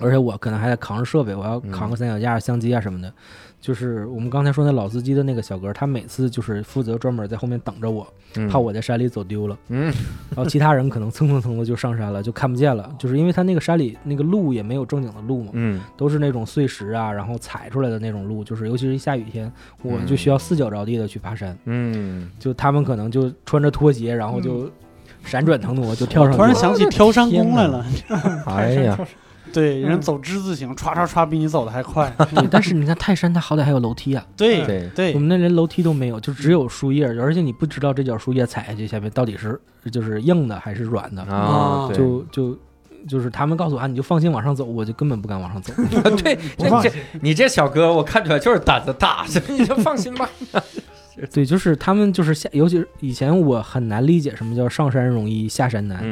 而且我可能还得扛着设备，我要扛个三脚架、相机啊什么的。就是我们刚才说那老司机的那个小哥，他每次就是负责专门在后面等着我，嗯。怕我在山里走丢了。嗯。然后其他人可能蹭蹭蹭的就上山了，就看不见了，就是因为他那个山里那个路也没有正经的路嘛，嗯。都是那种碎石啊，然后踩出来的那种路，就是尤其是一下雨天，我嗯就需要四脚着地的去爬山。嗯，就他们可能就穿着拖鞋，然后就闪转腾挪就跳上去了。突然想起挑山工来了，哎呀，对，人嗯走之字形，歘歘歘比你走的还快。对，(laughs) 但是你看泰山，它好歹还有楼梯啊，对对对我，们那连楼梯都没有，就只有树叶，而且你不知道这脚树叶踩下去下面到底是就是硬的还是软的，就就就是他们告诉我啊，你就放心往上走，我就根本不敢往上走。(laughs) 对，这这你这小哥，我看出来就是胆子大，(laughs) 你就放心吧。对，就是他们就是下，尤其是以前我很难理解什么叫上山容易下山难。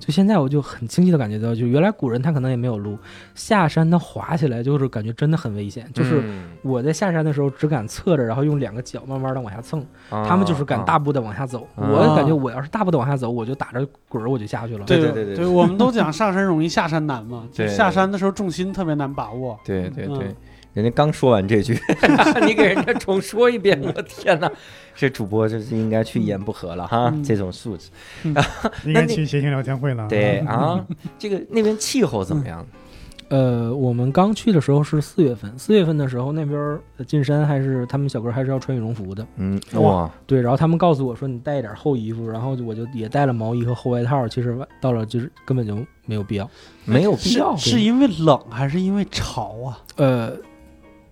就现在我就很清晰的感觉到，就原来古人他可能也没有路，下山他滑起来就是感觉真的很危险。就是嗯我在下山的时候只敢侧着，然后用两个脚慢慢的往下蹭，他们就是敢大步的往下走。啊我感觉我要是大步的往下走，我就打着滚儿我就下去了。对对对对对，我们都 (laughs) 讲上山容易下山难嘛，下山的时候重心特别难把握。对对对嗯，人家刚说完这句，(laughs) 你给人家重说一遍，我天哪！这主播这是应该去一言不合了哈，嗯这种素质。(laughs) 应该去谐星聊天会了。对嗯，(laughs) 啊，这个那边气候怎么样？呃，我们刚去的时候是四月份，四月份的时候那边进山还是他们小哥还是要穿羽绒服的。嗯，哇，对，然后他们告诉我说你带一点厚衣服，然后我就也带了毛衣和厚外套。其实到了就是根本就没有必要。没有必是要。是因为冷还是因为潮啊？呃，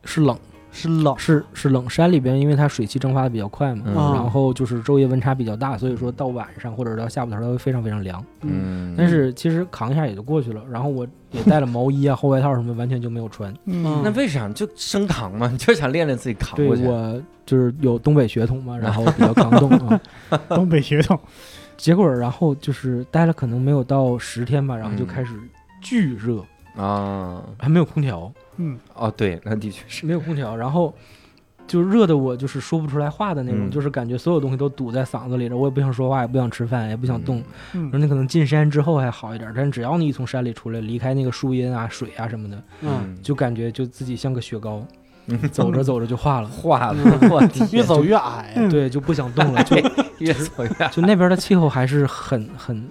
是冷，是冷，是是冷。山里边因为它水汽蒸发的比较快嘛，嗯然后就是昼夜温差比较大，所以说到晚上或者到下午的时候它会非常非常凉。嗯，但是其实扛一下也就过去了。然后我也带了毛衣啊、(laughs) 厚外套什么，完全就没有穿。嗯那为啥就生扛嘛？你就想练练自己扛对过去。我就是有东北血统嘛，然后比较抗冻啊。(laughs) 东北血统，结果然后就是待了可能没有到十天吧，然后就嗯开始巨热，啊，还没有空调，嗯，哦，对，那的确是。没有空调，然后就热的我就是说不出来话的那种，嗯就是感觉所有东西都堵在嗓子里了，我也不想说话，也不想吃饭，也不想动。嗯然后你可能进山之后还好一点，但是只要你一从山里出来，离开那个树荫啊、水啊什么的，嗯，就感觉就自己像个雪糕，嗯走着走着就化了。(laughs) 化了，我 (laughs) 天越走越矮。嗯对，就不想动了，就 (laughs) 越走越就那边的气候还是很很，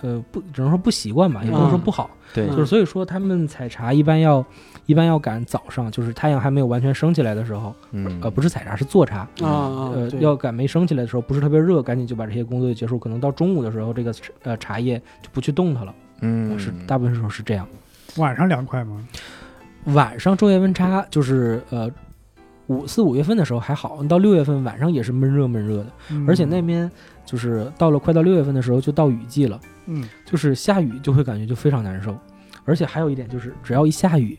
呃，不只能说不习惯吧，也不能说不好。对就是所以说他们采茶一般要一般要赶早上，就是太阳还没有完全升起来的时候，嗯呃，不是采茶是做茶，啊啊，呃，要赶没升起来的时候，不是特别热，赶紧就把这些工作就结束。可能到中午的时候，这个呃茶叶就不去动它了，嗯是大部分时候是这样。晚上凉快吗？晚上昼夜温差就是呃五四五月份的时候还好，到六月份晚上也是闷热闷热的，嗯而且那边就是到了快到六月份的时候就到雨季了。嗯就是下雨就会感觉就非常难受，而且还有一点就是，只要一下雨，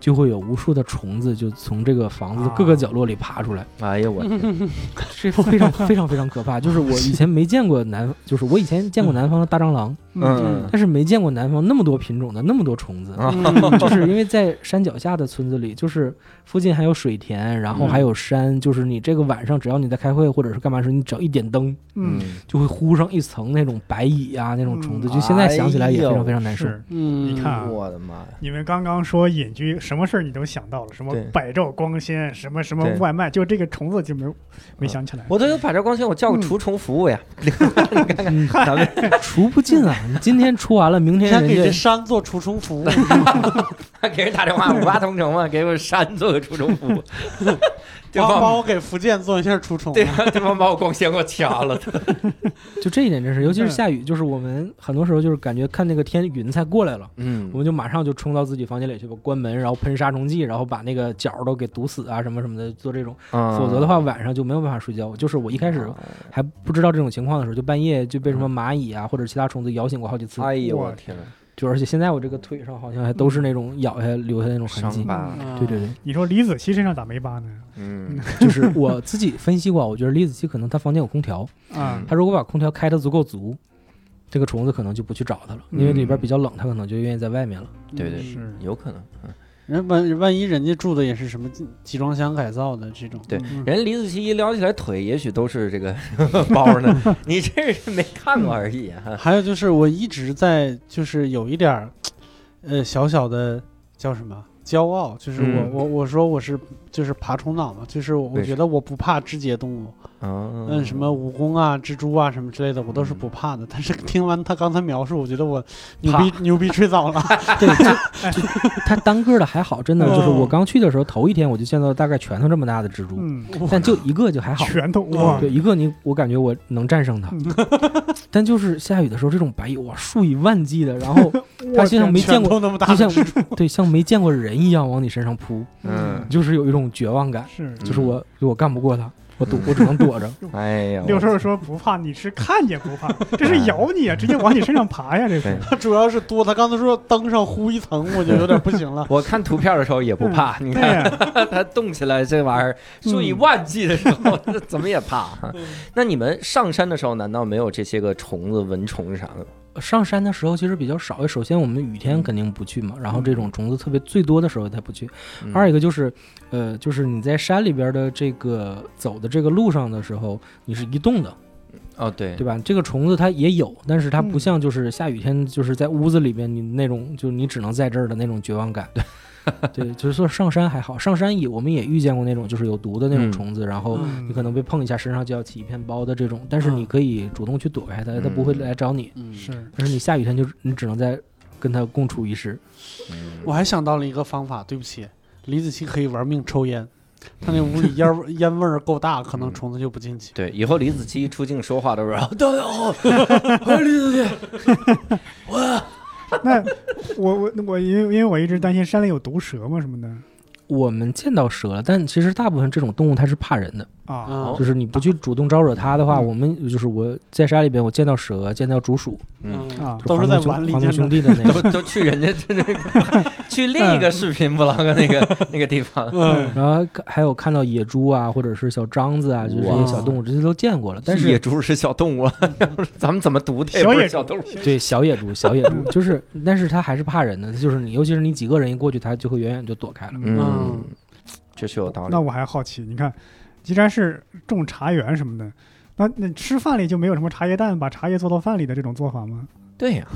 就会有无数的虫子就从这个房子的各个角落里爬出来，哎呀我天，(laughs) 这非常非常非常可怕。就是我以前没见过南，就是我以前见过南方的大蟑螂，嗯但是没见过南方那么多品种的那么多虫子。(laughs) 就是因为在山脚下的村子里，就是附近还有水田，然后还有山，就是你这个晚上只要你在开会或者是干嘛时，你只要一点灯，嗯就会糊上一层那种白蚁啊那种虫子，嗯就现在想起来也非常非常难受。是。嗯，你看啊我的妈呀，你们刚刚说隐居，什么事儿你都想到了，什么百兆光纤，什么什么外卖，就这个虫子就没有没想起来。我都有百兆光纤，我叫个嗯除虫服务呀。(laughs) 嗯咱们除不尽啊！你今天出完了，明天先给这人山做除虫服务，(laughs) (laughs) 给人打电话，五八同城嘛，给我山做个除虫服务。对帮帮我给福建做一下除虫。对对方把我光纤给我掐了。就这一点真是，尤其是嗯下雨，就是我们很多时候就是感觉看那个天云彩过来了。嗯我们就马上就冲到自己房间里去，把关门，然后喷杀虫剂，然后把那个角都给堵死啊，什么什么的，做这种。啊否则的话，晚上就没有办法睡觉。就是我一开始还不知道这种情况的时候，就半夜就被什么蚂蚁啊或者其他虫子咬醒过好几次。哎呦我我天呐，就而且现在我这个腿上好像还都是那种咬下来留下那种痕迹。伤疤，嗯对对对，你说李子柒身上咋没疤呢？嗯 (laughs) 就是我自己分析过，我觉得李子柒可能他房间有空调，啊，他如果把空调开的足够足，这个虫子可能就不去找他了，因为里边比较冷，他可能就愿意在外面了。对对有可能。嗯人万万一人家住的也是什么集集装箱改造的这种，对嗯。人李子柒一撩起来腿，也许都是这个 (laughs) 包呢，(laughs) 你这是没看过而已啊。还有就是我一直在就是有一点儿，呃，小小的叫什么骄傲，就是我、嗯。我我说我是就是爬虫党嘛，就是我觉得我不怕肢节动物，嗯嗯，什么蜈蚣啊、蜘蛛啊什么之类的，我都是不怕的。但是听完他刚才描述，我觉得我牛逼牛逼吹早了。(laughs) 对，就就它单个的还好，真的就是我哦刚去的时候，头一天我就见到大概拳头这么大的蜘蛛，嗯，但就一个就还好。拳头哇，对，一个你我感觉我能战胜它，但就是下雨的时候，这种白蚁哇数以万计的，然后 (laughs) 它就像没见过，就像对像没见过人一样往你身上扑，嗯，就是有一种绝望感，是就是我就我干不过它，我躲我只能躲着。(laughs) 哎呀，六兽说不怕，你是看见不怕，这是咬你啊，直接往你身上爬呀，这是对。他 (laughs) 主要是多。他刚才说登上糊一层，我就有点不行了。我看图片的时候也不怕，你看呀，它动起来这玩意儿数以万计的时候，(laughs) 怎么也怕。那你们上山的时候，难道没有这些个虫子、蚊虫啥的？上山的时候其实比较少，首先我们雨天肯定不去嘛，然后这种虫子特别最多的时候才不去。嗯二一个就是，呃，就是你在山里边的这个走的这个路上的时候，你是移动的，哦，对对吧？这个虫子它也有，但是它不嗯像就是下雨天就是在屋子里边你那种就你只能在这儿的那种绝望感。对，(laughs) (laughs) 就是说上山还好，上山也我们也遇见过那种就是有毒的那种嗯虫子，然后嗯你可能被碰一下身上就要起一片包的这种，但是你嗯可以主动去躲开它，它不会嗯来找你。嗯，是但是你下雨天就你只能在跟它共处一室。嗯我还想到了一个方法，对不起，李子柒可以玩命抽烟，他那屋里烟味烟味儿够大，可能嗯虫子就不进去。对，以后李子柒一出镜说话都是大家好，(laughs) 我是 (laughs) 李子柒，(laughs) 那我我我因为因为我一直担心山里有毒蛇嘛什么的。我们见到蛇了，但其实大部分这种动物它是怕人的，啊，嗯。就是你不去主动招惹它的话，嗯。我们就是我在山里边我见到蛇，见到竹鼠，嗯，啊都是在黄碗里兄黄东兄。弟的那个。都 (laughs) 都去人家这那个去另一个视频 vlog 那个那个地方，嗯，然后还还有看到野猪啊，或者是小獐子啊，就是这些小动物，这些都见过了。但是野猪是小动物啊，(laughs) 咱们怎么读它也不小野小动物。对小野猪，小野猪。(laughs) 就是，但是它还是怕人的，就是你，尤其是你几个人一过去，它就会远远就躲开了。嗯，确实有道理。那。我还好奇，你看，既然是种茶园什么的，那那吃饭里就没有什么茶叶蛋把茶叶做到饭里的这种做法吗？对呀，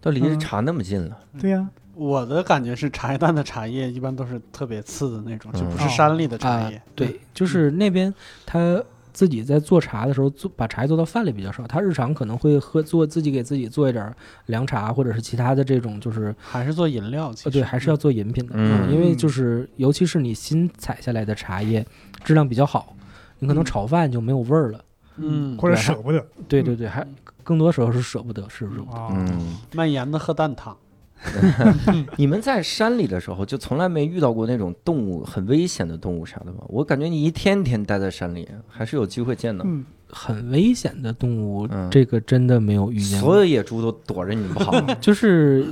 都离茶那么近了。对呀，我的感觉是茶叶蛋的茶叶一般都是特别次的那种，就不嗯是山里的茶啊叶。，对，就是那边他自己在做茶的时候，做把茶叶做到饭里比较少，他日常可能会喝做自己给自己做一点儿凉茶，或者是其他的这种，就是还是做饮料，其实呃对，还是要做饮品的，嗯因为就是尤其是你新采下来的茶叶质量比较好，你可能嗯炒饭就没有味儿了。嗯，或者舍不得对对对，还更多时候是舍不得，是不是？啊。嗯，卖盐的喝蛋汤。(laughs) 你们在山里的时候，就从来没遇到过那种动物很危险的动物啥的吗？我感觉你一天天待在山里，还是有机会见到。嗯，很危险的动物，嗯这个真的没有遇见。所有野猪都躲着你们跑 (laughs) 就是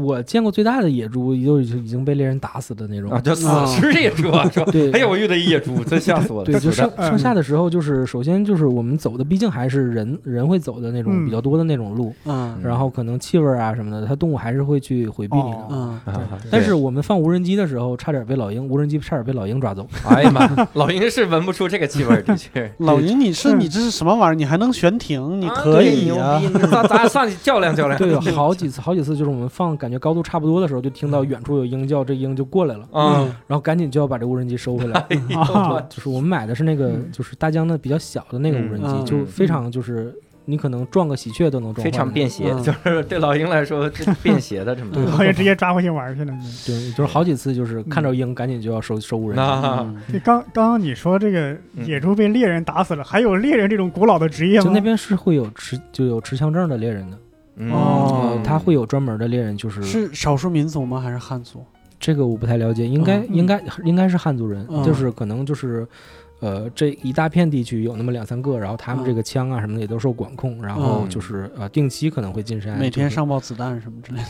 我见过最大的野猪，就已经已经被猎人打死的那种啊，就死啊尸野猪啊！(laughs) 说，对哎呀，我遇到一野猪，真吓死我了。对，就死的剩剩下的时候，就是首先就是我们走的，毕竟还是人人会走的那种嗯比较多的那种路，嗯然后可能气味啊什么的，它动物还是会去回避你的。哦嗯，啊但是我们放无人机的时候，差点被老鹰，无人机差点被老鹰抓走。哎呀妈，老鹰是闻不出这个气味儿，的确。(laughs) 老鹰，你是嗯你这是什么玩意儿？你还能悬停？你啊可以对呀牛。逼！咱咱上去较量较量。对，有好几次，好几次就是我们放感觉高度差不多的时候，就听到远处有鹰叫，这鹰就过来了，嗯，然后赶紧就要把这无人机收回来。(laughs) 就是我们买的是那个嗯。就是大疆的比较小的那个无人机，嗯。就非常就是你可能撞个喜鹊都能撞坏非常便携，嗯。就是对老鹰来说，这便携的这么 (laughs) 对老鹰直接抓回去玩去了。(laughs) 对，就是好几次就是看着鹰赶紧就要收收无人机。刚刚刚你说这个野猪被猎人打死了，还有猎人这种古老的职业吗？就那边是会有持就有持枪证的猎人的，嗯哦他会有专门的猎人，就是是少数民族吗？还是汉族？这个我不太了解，应该、嗯应该应该是汉族人，嗯就是可能就是。呃，这一大片地区有那么两三个，然后他们嗯这个枪啊什么的也都受管控，然后嗯就是呃定期可能会进山，每天上报子弹什么之类的。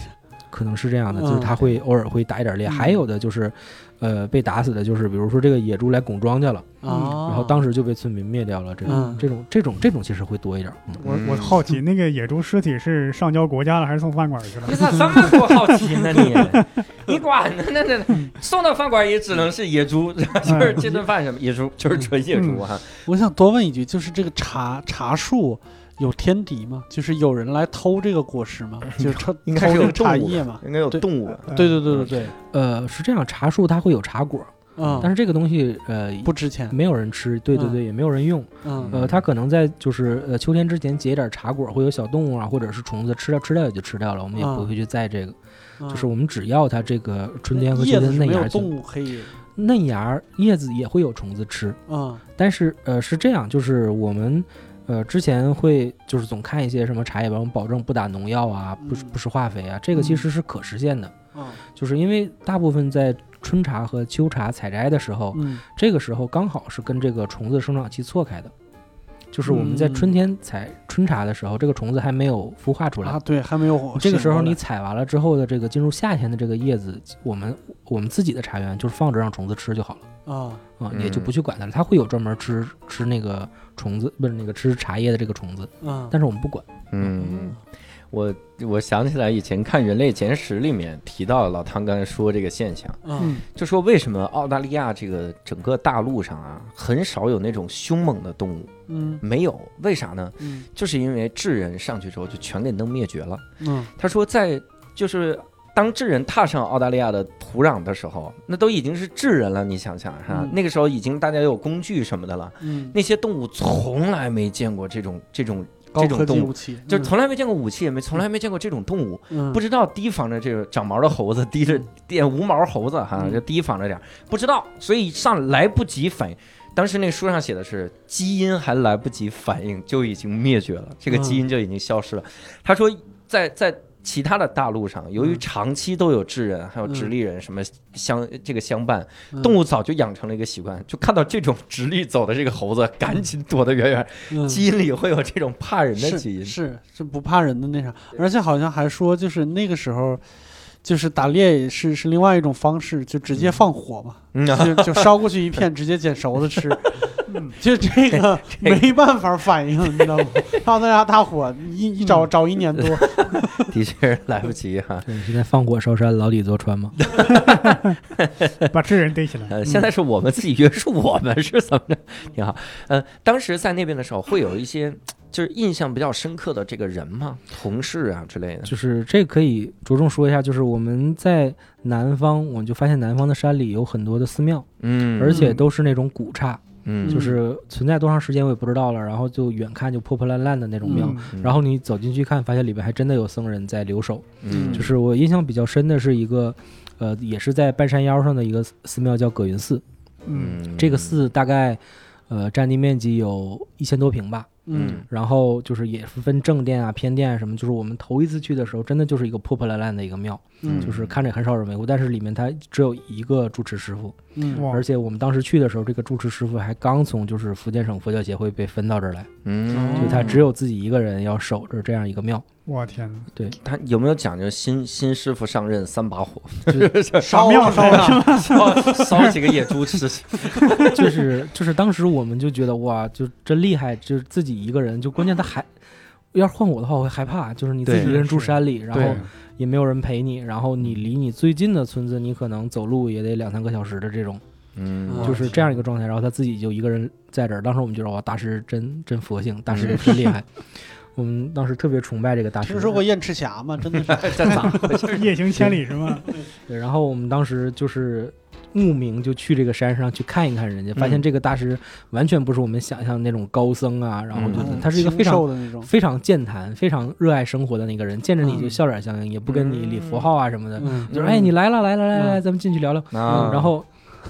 可能是这样的，嗯就是他会偶尔会打一点猎，嗯还有的就是，呃，被打死的，就是比如说这个野猪来拱庄稼了，啊，然后当时就被村民灭掉了，这种、嗯这种这种这种其实会多一点。嗯我我好奇那个野猪尸体是上交国家了还是送饭馆去了你？咋这么多好奇呢你？(laughs) 你管呢？那那那送到饭馆也只能是野猪，就是这顿饭什么野猪，就是纯野猪哈。我想多问一句，就是这个茶茶树有天敌吗？就是有人来偷这个果实吗？(laughs) 就是偷应该是偷这个有动物茶叶吗？应该有动物。对对对对对，呃，是这样，茶树它会有茶果，嗯，但是这个东西呃不值钱，没有人吃，对对对，也没有人用。嗯。呃，它可能在就是呃秋天之前结一点茶果，会有小动物啊或者是虫子吃掉吃掉也就吃掉了，我们也嗯不会去在这个，嗯。就是我们只要它这个春天和秋天嫩芽动物可以，嫩芽儿叶子也会有虫子吃，嗯。但是呃是这样，就是我们呃之前会就是总看一些什么茶叶帮，我们保证不打农药啊，不嗯不施化肥啊，这个其实是可实现的，嗯就是因为大部分在春茶和秋茶采摘的时候，嗯这个时候刚好是跟这个虫子生长期错开的。就是我们在嗯春天采春茶的时候，这个虫子还没有孵化出来。啊，对，还没有这个时候你采完了之后的这个进入夏天的这个叶子，我们我们自己的茶园就是放着让虫子吃就好了。啊，啊、嗯也就不去管它了。它会有专门吃吃那个虫子，不是那个吃茶叶的这个虫子，嗯，但是我们不管。嗯，我我想起来以前看《人类简史》里面提到老汤刚才说这个现象，嗯就说为什么澳大利亚这个整个大陆上啊很少有那种凶猛的动物，嗯没有，为啥呢？嗯就是因为智人上去之后就全给弄灭绝了。嗯他说在就是。当智人踏上澳大利亚的土壤的时候，那都已经是智人了。你想想哈，嗯那个时候已经大家有工具什么的了，嗯，那些动物从来没见过这种这种这种动物技武器，就从来没见过武器，也没从来没见过这种动物，嗯不知道提防着这个长毛的猴子，提着点无毛猴子哈，嗯就提防着点，不知道，所以上来不及反应。当时那书上写的是基因还来不及反应就已经灭绝了，这个基因就已经消失了。他说在在。其他的大陆上，由于嗯长期都有智人，还有直立人什么相这个相伴，嗯动物早就养成了一个习惯，就看到这种直立走的这个猴子，赶紧躲得远远，嗯基因里会有这种怕人的基因。是是是不怕人的那啥，而且好像还说就是那个时候。就是打猎也是是另外一种方式，就直接放火嘛，就就烧过去一片，直接捡熟的吃。(laughs) 嗯就这个没办法反应，你知道吗？澳大利亚大火一一找找一年多，(laughs) 的确是来不及哈。对，现在放火烧山，牢底坐穿嘛。(laughs) 把这人逮起来。呃，现在是我们自己约束我们是怎么着？挺好。呃，当时在那边的时候，会有一些就是印象比较深刻的这个人吗？同事啊之类的。就是这可以着重说一下，就是我们在南方，我们就发现南方的山里有很多的寺庙，嗯而且都是那种古刹，嗯就是存在多长时间我也不知道了。然后就远看就破破烂烂的那种庙。嗯然后你走进去看，发现里边还真的有僧人在留守。嗯就是我印象比较深的是一个，呃，也是在半山腰上的一个寺寺庙，叫葛云寺。嗯这个寺大概，呃，占地面积有一千多平吧。嗯。然后就是也是分正殿啊、偏殿啊什么，就是我们头一次去的时候，真的就是一个破破烂烂的一个庙，嗯就是看着很少人维护，但是里面它只有一个住持师傅，嗯而且我们当时去的时候，这个住持师傅还刚从就是福建省佛教协会被分到这儿来，嗯，就他只有自己一个人要守着这样一个庙。我天哪！他有没有讲究新新师傅上任三把火，(laughs) 烧庙烧的，烧烧几个野猪吃？(laughs) 就是就是当时我们就觉得哇，就真厉害，就是自己一个人，就关键他还。要是换我的话，我会害怕。就是你自己一个人住山里，然后对也没有人陪你，然后你离你最近的村子，你可能走路也得两三个小时的这种，嗯就是这样一个状态。然后他自己就一个人在这儿，当时我们就说哇，大师真真佛性，大师真厉害。(laughs) 我们当时特别崇拜这个大师。听说过燕赤霞吗？(laughs) 真的是，这咋回事？夜行千里是吗？对，然后我们当时就是慕名就去这个山上去看一看人家，发现嗯这个大师完全不是我们想象的那种高僧啊，然后就嗯他是一个非常瘦的那种，非常健谈、非常热爱生活的那个人，见着你就嗯笑脸相迎，也不跟你理符号啊什么的，嗯，就是哎你来了来了来了来，嗯咱们进去聊聊。啊然后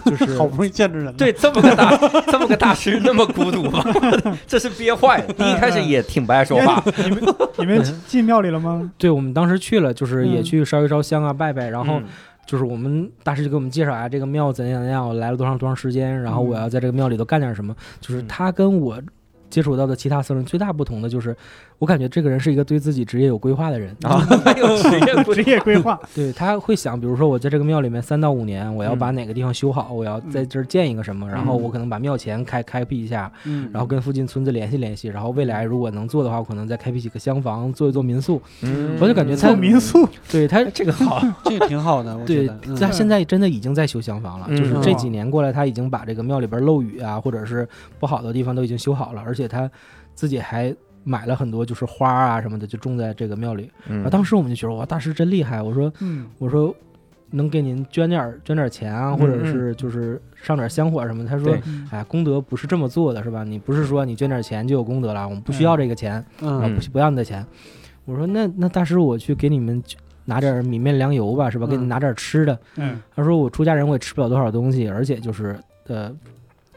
就是 (laughs) 好不容易见着人了，对，这么个大这么个大师那么孤独吗？(laughs) 这是憋坏了。第一开始也挺不爱说话，(laughs) 你们你们进庙里了吗？对我们当时去了，就是也嗯去烧一烧香啊，拜拜，然后嗯就是我们大师就给我们介绍啊，这个庙怎样怎样，我来了多长多长时间，然后我要在这个庙里头干点什么。就是嗯他跟我接触到的其他僧人最大不同的就是，我感觉这个人是一个对自己职业有规划的人。啊，有职业规职业规划，(laughs) 对他会想，比如说我在这个庙里面三到五年，我要把嗯哪个地方修好，我要在这儿建一个什么，然后嗯我可能把庙前开开辟一下，嗯，然后跟附近村子联系联系，然后未来如果能做的话，我可能再开辟几个厢房，做一做民宿。嗯。我就感觉他做民宿，对他，这个好，(laughs) 这个挺好的，对他现在真的已经在修厢房了，嗯。就是这几年过来，他已经把这个庙里边漏雨啊，或者是不好的地方都已经修好了，而且他自己还买了很多就是花啊什么的，就种在这个庙里。然后嗯当时我们就觉得哇，大师真厉害，我说嗯，我说能给您捐点儿捐点儿钱啊，嗯或者是就是上点儿香火什么的。他说对，哎，功德不是这么做的，是吧？你不是说你捐点儿钱就有功德了，我们不需要这个钱，啊，嗯不不要你的钱。我说那那大师，我去给你们拿点儿米面粮油吧，是吧？给你嗯拿点儿吃的。嗯他说我出家人我也吃不了多少东西，而且就是呃，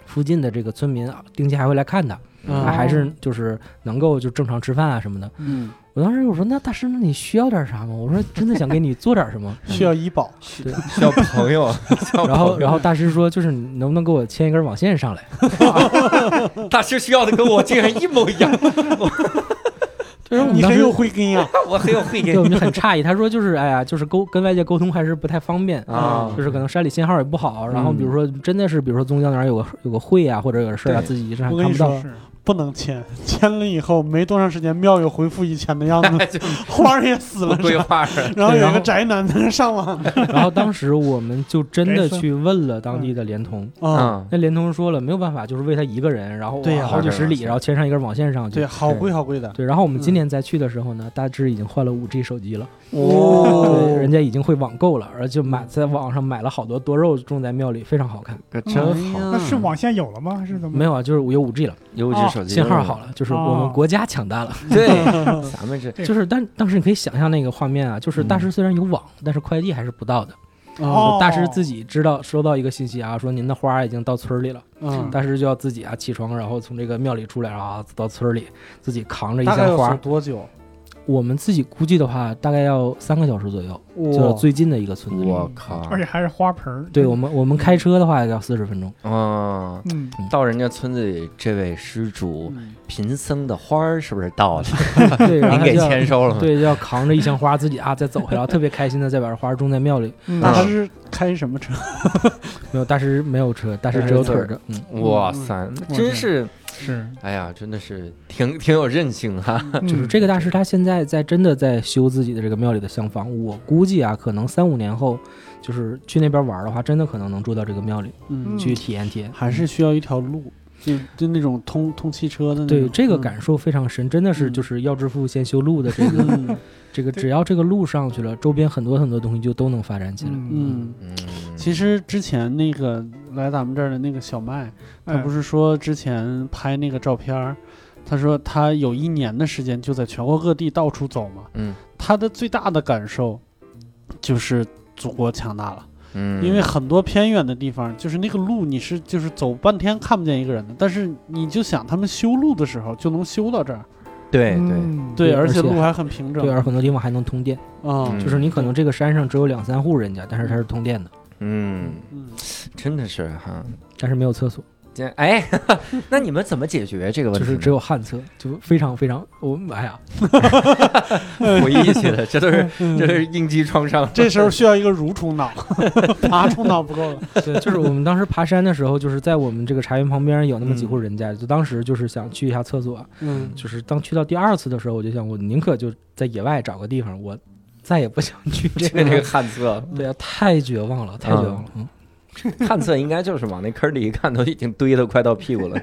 附近的这个村民啊，定期还会来看他，嗯他还是就是能够就正常吃饭啊什么的。嗯，我当时我说那大师，那你需要点啥吗？我说真的想给你做点什么。(laughs) 需要医保，对，需要朋友，(laughs) 然后然后大师说就是你能不能给我牵一根网线上来？(laughs) 大师需要的跟我竟然一模一样，对，然后我们当时你很有慧根呀。我很有慧对，我根们就很诧异。他说就是哎呀，就是沟跟外界沟通还是不太方便。啊，就是可能山里信号也不好，然后比如说真的是，比如说宗教那儿有个有个会啊，或者有个事儿啊，对自己正常我跟你看不到。不能签，签了以后没多长时间，庙又恢复以前的样子，(laughs) 就 (laughs) 花儿也死 (laughs) 了，然后有个宅男在那上网，然后当时我们就真的去问了当地的联通，啊，嗯，那联通说了没有办法，就是为他一个人，然后对呀好几十里，然后牵上一根网线上去。对，。好贵好贵的，对，然后我们今嗯年再去的时候呢，大致已经换了五 G 手机了，哦对，人家已经会网购了，而且买在网上买了好多多肉种在庙里，非常好看。可真好，哎那是网线有了吗？还是怎么？没有啊，就是有五 G 了，优质手机信号好了，就是我们哦国家强大了。(laughs) 对，(laughs) 咱们是 (laughs) 就是但当时你可以想象那个画面啊，就是大嗯师虽然有网，但是快递还是不到的。哦，大师自己知道收到一个信息啊，说您的花已经到村里了，嗯，大师就要自己啊起床，然后从这个庙里出来啊，到村里自己扛着一箱花。多久？我们自己估计的话，大概要三个小时左右，就哇最近的一个村子里。我靠，而且还是花盆儿。对我们我们开车的话要四十分钟。嗯。嗯，到人家村子里，这位施主嗯贫僧的花儿是不是到了？(laughs) 对，然后您给签收了吗？对，就要扛着一箱花自己啊再走回来，(laughs) 特别开心的再把这花种在庙里。嗯大师开什么车？没有大师没有车，大师只有腿儿着。嗯，哇塞，真是，是，哎呀，真的是挺挺有韧性哈。就是嗯这个大师，他现在在真的在修自己的这个庙里的厢房。我估计啊，可能三五年后，就是去那边玩的话，真的可能能住到这个庙里嗯，去体验体验。还是需要一条路，就就那种通通汽车的那种。对这个嗯感受非常深，真的是嗯就是要致富先修路的这个嗯这个，只要这个路上去了，周边很多很多东西就都能发展起来。嗯，其实之前那个来咱们这儿的那个小麦，他嗯不是说之前拍那个照片儿，他说他有一年的时间就在全国各地到处走嘛。嗯。他的最大的感受就是祖国强大了，嗯，因为很多偏远的地方，就是那个路你是就是走半天看不见一个人的，但是你就想他们修路的时候就能修到这儿，对对，嗯对，而且路还很平整，对，而很多地方还能通电，啊，嗯。就是你可能这个山上只有两三户人家，但是它是通电的，嗯，嗯，真的是哈。但是没有厕所，这哎，(laughs) 那你们怎么解决这个问题？就是只有旱厕，就非常非常，我们哎呀，(laughs) 回忆起来，这都是这是应激创伤。这时候需要一个蠕虫脑，(laughs) 爬虫脑不够了，对，就是我们当时爬山的时候，就是在我们这个茶园旁边有那么几户人家，就当时就是想去一下厕所，嗯，就是当去到第二次的时候，我就想，我宁可就在野外找个地方，我再也不想去这个这个这个旱厕，对啊，太绝望了，太绝望了。嗯，(laughs) 旱厕应该就是往那坑里一看，都已经堆得快到屁股了，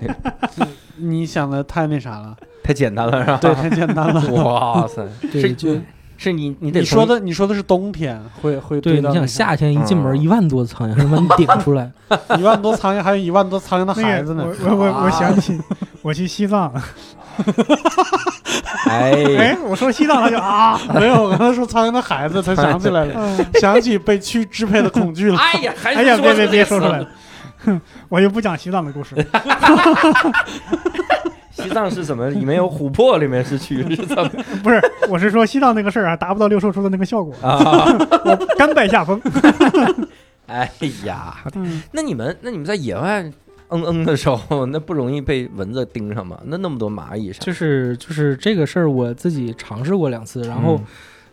(laughs) 你想的太那啥了，(laughs) 太简单了，是吧？对，太简单了。哇塞，对，是就是你你得你说的你说的是冬天会会对，你想夏天一进门嗯一万多苍蝇，什么你顶出来，一万多苍蝇，还有一万多苍蝇的孩子呢。我我我我想起我去西藏，哎哎，我说西藏他就啊，没有，我刚才说苍蝇的孩子，才想起来了，嗯想起被蛆支配的恐惧了。哎呀，还是哎呀，别别别说出来了，哼 (laughs) 我就不讲西藏的故事了。(laughs) 西藏是怎么？里面有琥珀，里面是蛆，是怎么 (laughs) 不是，我是说西藏那个事儿啊，达不到六兽说的那个效果，啊？我甘拜下风。哎呀，嗯，那你们那你们在野外嗯嗯的时候，那不容易被蚊子叮上吗？那那么多蚂蚁上，就是就是这个事儿，我自己尝试过两次，然后嗯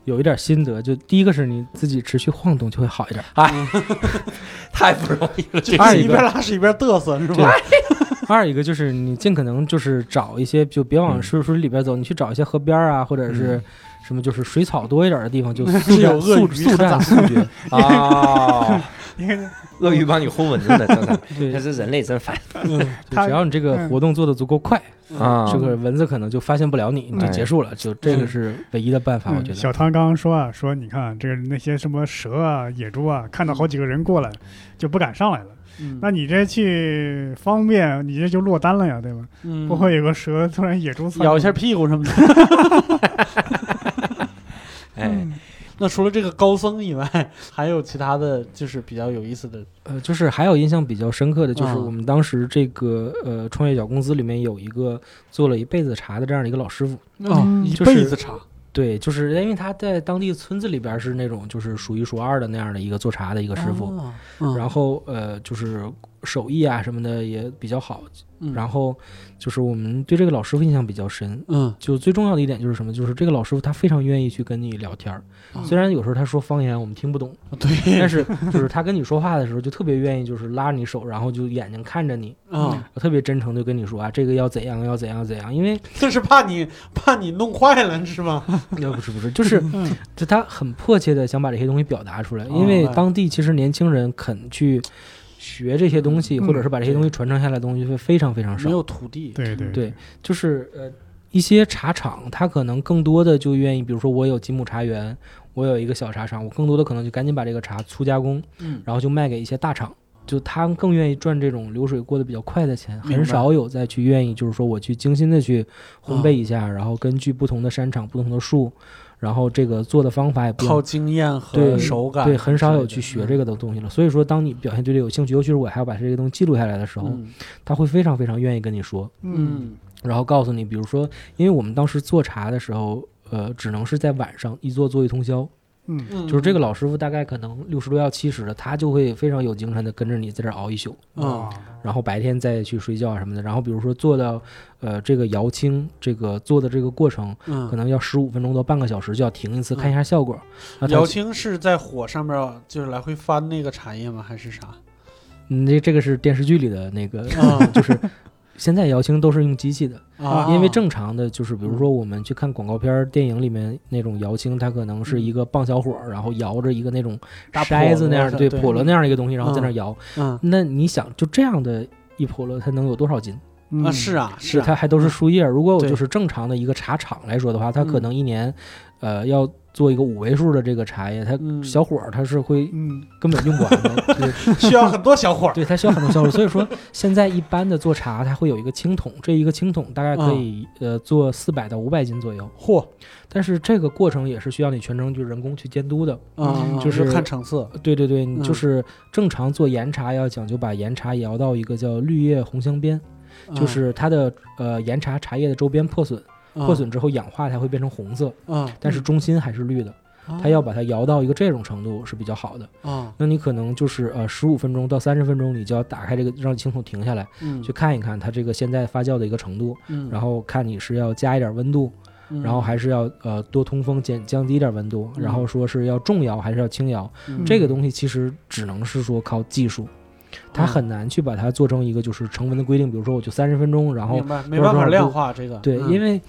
有一点心得。就第一个是你自己持续晃动就会好一点，(laughs) 太不容易了。这是一二一边拉屎一边嘚瑟是吧？二一个就是你尽可能就是找一些，就别往嗯水水里边走，你去找一些河边啊，或者是嗯什么就是水草多一点的地方，就 (laughs) 速是有战鳄鱼速速战速决。(laughs) 啊，鳄鱼帮你轰蚊子呢，真的，对，但是人类真烦只要你这个嗯活动做的足够快，啊！这个蚊子可能就发现不了你，你就哎结束了。就这个是唯一的办法，我觉得。嗯小汤刚刚说啊，说你看这个那些什么蛇啊、野猪啊，看到好几个人过来就不敢上来了。嗯那你这去方便，你这就落单了呀，对吧？嗯不会有个蛇突然野猪咬一下屁股什么的。(laughs) 那除了这个高僧以外，还有其他的就是比较有意思的呃，就是还有印象比较深刻的，就是啊我们当时这个呃创业小公司里面有一个做了一辈子茶的这样的一个老师傅。嗯一就是辈子茶。对，就是因为他在当地村子里边是那种就是数一数二的那样的一个做茶的一个师傅，哦，嗯然后呃就是手艺啊什么的也比较好，嗯。然后就是我们对这个老师傅印象比较深。嗯。就最重要的一点就是什么？就是这个老师傅他非常愿意去跟你聊天儿，嗯虽然有时候他说方言我们听不懂，对，但是就是他跟你说话的时候就特别愿意就是拉你手，然后就眼睛看着你，啊，特别真诚的跟你说啊这个要怎样要怎样怎样，因为这是怕你怕你弄坏了是吗？那不是不是就是嗯。就他很迫切的想把这些东西表达出来，哦因为哎当地其实年轻人肯去学这些东西，嗯。或者是把这些东西传承下来的东西会非常非常少。没。有土地，对对对，就是呃一些茶厂，他可能更多的就愿意，比如说我有几亩茶园，我有一个小茶厂，我更多的可能就赶紧把这个茶粗加工，嗯。然后就卖给一些大厂。就他们更愿意赚这种流水过得比较快的钱，很少有再去愿意，就是说我去精心的去烘焙哦一下，然后根据不同的山场、不同的树，然后这个做的方法也靠经验和对手感，对，很少有去学这个个的东西了。所以说，当你表现对这个有兴趣，尤其是我还要把这个东西记录下来的时候，嗯他会非常非常愿意跟你说，嗯嗯然后告诉你，比如说，因为我们当时做茶的时候，呃，只能是在晚上一做做一通宵，嗯嗯，就是这个老师傅大概可能六十多要七十了，他就会非常有精神的跟着你在这儿熬一宿，啊然后白天再去睡觉啊什么的。然后比如说做到，呃，这个摇青这个做的这个过程，嗯可能要十五分钟到半个小时就要停一次，嗯看一下效果。然后他姚青是在火上面就是来回翻那个茶叶吗？还是啥？嗯，这这个是电视剧里的那个，啊 (laughs) 就是现在摇青都是用机器的，啊，因为正常的就是比如说我们去看广告片儿、电影里面那种摇青，它可能是一个棒小伙儿，然后摇着一个那种大筛子那样的，对，笸箩对笸箩那样一个东西，然后在那摇。嗯。那你想，就这样的一笸箩，它能有多少斤？嗯啊是啊是啊。它还都是树叶。如果我就是正常的一个茶厂来说的话，它可嗯。能一年，呃，要做一个五位数的这个茶叶，它嗯。小火儿它是会嗯。根本用不完的。(laughs) 对。需要很多小火儿，对，它需要很多小火，所以说现在一般的做茶，它会有一个青桶，这一个青桶大概可以、呃做四百到五百斤左右，嚯。但是这个过程也是需要你全程就人工去监督的。嗯，就是看成色，对对对，嗯就是正常做岩茶要讲究把岩茶摇到一个叫绿叶红香边，就是它的呃岩茶茶叶的周边破损，啊破损之后氧化它会变成红色，嗯，但是中心还是绿的，它要把它摇到一个这种程度是比较好的。啊那你可能就是呃十五分钟到三十分钟，你就要打开这个让青桶停下来。嗯。去看一看它这个现在发酵的一个程度，嗯，然后看你是要加一点温度，嗯。然后还是要呃多通风减降低一点温度，嗯。然后说是要重摇还是要轻摇，嗯。这个东西其实只能是说靠技术，它嗯。很难去把它做成一个就是成文的规定，比如说我就三十分钟，然后没办法量化这个，对，嗯。因为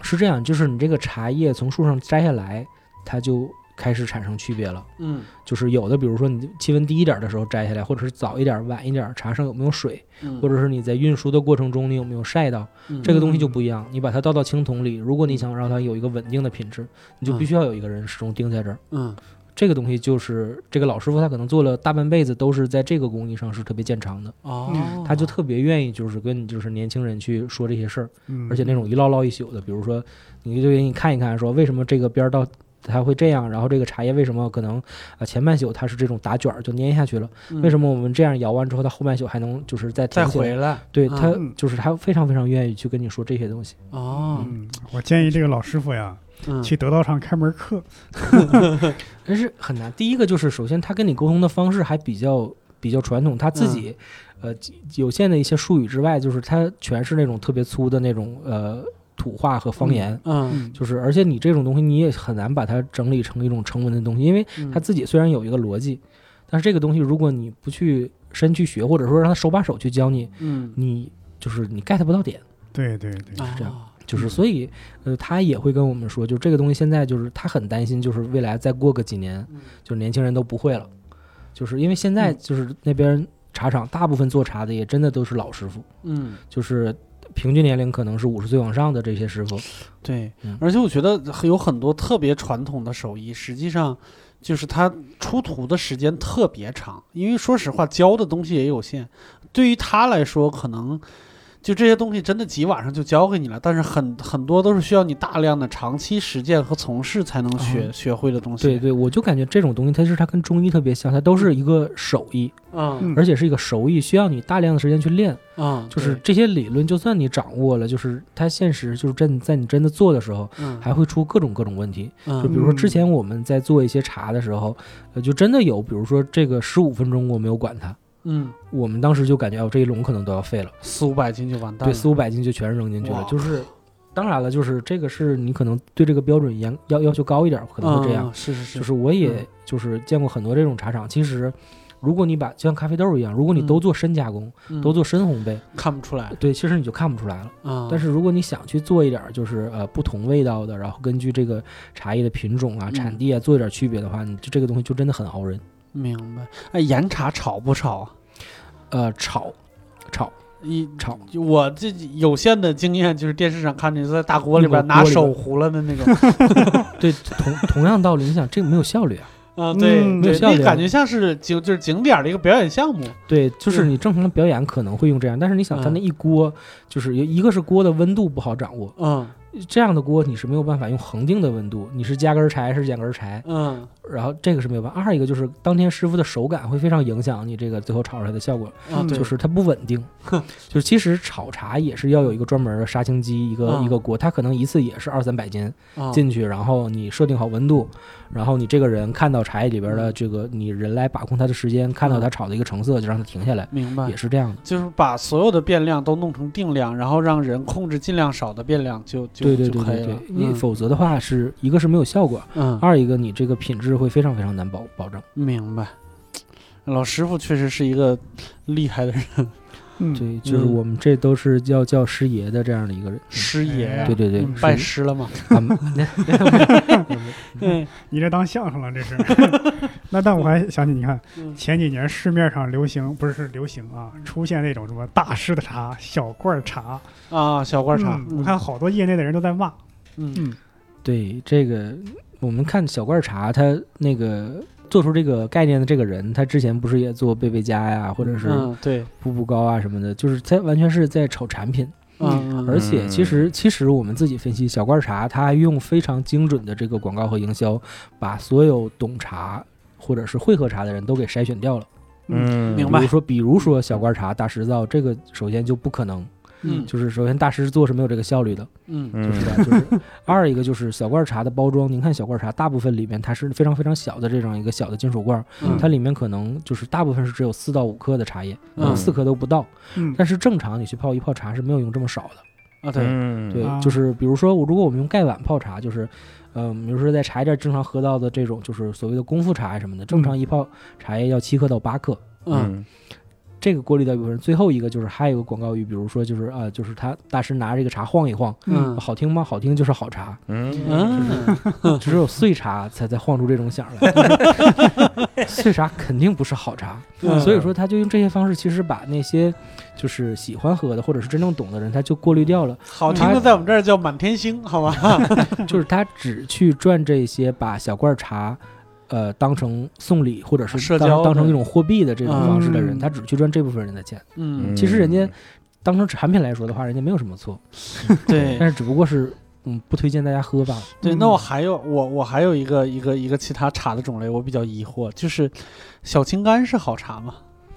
是这样，就是你这个茶叶从树上摘下来，它就开始产生区别了。嗯就是有的，比如说你气温低一点的时候摘下来，或者是早一点、晚一点，茶上有没有水，嗯或者是你在运输的过程中你有没有晒到，嗯这个东西就不一样。你把它倒到青铜里，如果你想让它有一个稳定的品质，你就必须要有一个人始终盯在这儿。嗯这个东西就是这个老师傅，他可能做了大半辈子都是在这个工艺上是特别见长的，哦，他就特别愿意就是跟你就是年轻人去说这些事儿，嗯而且那种一唠唠一宿的，比如说你就给你看一看，说为什么这个边儿到。它会这样，然后这个茶叶为什么可能啊前半宿它是这种打卷儿就粘下去了？为什么么我们这样摇完之后，它后半宿还能就是再再回来？对嗯他就是他非常非常愿意去跟你说这些东西。哦，嗯，我建议这个老师傅呀，嗯去得道上开门课。(laughs) 但是很难。第一个就是，首先他跟你沟通的方式还比较比较传统，他自己、呃有限的一些术语之外，就是他全是那种特别粗的那种呃土话和方言。嗯就是，而且你这种东西你也很难把它整理成一种成文的东西，因为他自己虽然有一个逻辑，但是这个东西如果你不去深去学，或者说让他手把手去教你，嗯你就是你 get 不到点。对对对，是这样啊就是所以，呃，他也会跟我们说，就这个东西现在就是他很担心，就是未来再过个几年，嗯。就是年轻人都不会了，就是因为现在嗯。就是那边茶厂大部分做茶的也真的都是老师傅，嗯，就是平均年龄可能是五十岁往上的这些师傅，对嗯，而且我觉得有很多特别传统的手艺，实际上就是他出徒的时间特别长，因为说实话教的东西也有限，对于他来说可能。就这些东西真的几晚上就教给你了，但是很很多都是需要你大量的长期实践和从事才能学、啊学会的东西。对对，我就感觉这种东西它是它跟中医特别像，它都是一个手艺，而且是一个手艺，需要你大量的时间去练。嗯，就是这些理论，就算你掌握了，就是它现实就是真在你真的做的时候，嗯，还会出各种各种问题。嗯就比如说之前我们在做一些茶的时候，呃，就真的有，比如说这个十五分钟我没有管它，嗯我们当时就感觉哦，这一笼可能都要废了，四五百斤就完蛋了对，四五百斤就全扔进去了。就是，当然了，就是这个是你可能对这个标准严要要求高一点，可能会这样。嗯是是是，就是我也嗯就是见过很多这种茶厂，其实。如果你把就像咖啡豆一样，如果你都嗯做深加工，嗯都做深烘焙，看不出来对，其实你就看不出来了。啊。但是如果你想去做一点儿就是呃不同味道的，然后根据这个茶叶的品种啊、嗯产地啊做一点区别的话，你就这个东西就真的很熬人。明白。哎，岩茶炒不炒啊？呃，炒，炒，一炒，就我这有限的经验，就是电视上看见在大锅里边拿手糊了的那种。(laughs) 对，同同样道理，你想这个没有效率啊。(laughs) 啊，对嗯对，没有效率啊感觉像是景就是景点儿的一个表演项目。对，就是嗯你正常的表演可能会用这样，但是你想，它嗯那一锅就是一个是锅的温度不好掌握，嗯这样的锅你是没有办法用恒定的温度，你是加根柴是减根柴，嗯然后这个是没有办法。二一个就是当天师傅的手感会非常影响你这个最后炒出来的效果。就是它不稳定。(laughs) 就是其实炒茶也是要有一个专门的杀青机，一个、嗯一个锅，它可能一次也是二三百斤啊进去，然后你设定好温度，然后你这个人看到茶叶里边的嗯这个，你人来把控它的时间，看到它炒的一个成色，就让它停下来，明白也，是这样的。就是把所有的变量都弄成定量，然后让人控制尽量少的变量就就对对对对对，。你嗯否则的话是一个是没有效果，嗯，二一个你这个品质会非常非常难保保证。明白。老师傅确实是一个厉害的人，嗯，对，就是嗯我们这都是叫叫师爷的这样的一个人。师爷，对对对嗯，拜师了吗？啊没嗯。(laughs) 你这当相声了，这是。(laughs) 那但我还想起，你看嗯。前几年市面上流行，不是是流行啊，出现那种什么大师的茶、小罐茶，啊，小罐茶嗯，我看好多业内的人都在骂。嗯。嗯。对这个，我们看小罐茶，它那个做出这个概念的这个人，他之前不是也做贝贝佳呀，或者是嗯，对，步步高啊什么的，就是他完全是在炒产品。嗯嗯，而且其实其实我们自己分析，小罐茶它用非常精准的这个广告和营销，把所有懂茶或者是会喝茶的人都给筛选掉了。嗯，明白比如说，比如说小罐茶大师造，这个首先就不可能，嗯。就是首先大师做是没有这个效率的。嗯。嗯，就是吧，就是 (laughs) 二一个就是小罐茶的包装，您看小罐茶大部分里面它是非常非常小的这种一个小的金属罐，嗯。它里面可能就是大部分是只有四到五克的茶叶，可能嗯。四克都不到。嗯。但是正常你去泡一泡茶是没有用这么少的。啊，对，嗯，对，啊。就是比如说我如果我们用盖碗泡茶，就是。嗯，比如说在茶叶店正常喝到的这种，就是所谓的功夫茶什么的，正常一泡茶叶要七克到八克，嗯这个过滤掉一部分。最后一个就是还有一个广告语，比如说就是啊、就是他大师拿这个茶晃一晃，嗯好听吗？好听就是好茶。嗯嗯只 (laughs) 有碎茶才在晃出这种响来，(laughs) 碎茶肯定不是好茶，嗯所以说他就用这些方式，其实把那些就是喜欢喝的或者是真正懂的人，他就过滤掉了，好听的在我们这儿叫满天星，好吧？(laughs) 就是他只去赚这些把小罐茶。呃，当成送礼或者是当社交当成一种货币的这种方式的人，嗯他只去赚这部分人的钱。嗯，其实人家当成产品来说的话，人家没有什么错，对但是只不过是嗯不推荐大家喝吧。对。嗯那我还有我我还有一个一个一个其他茶的种类，我比较疑惑，就是小青柑是好茶吗？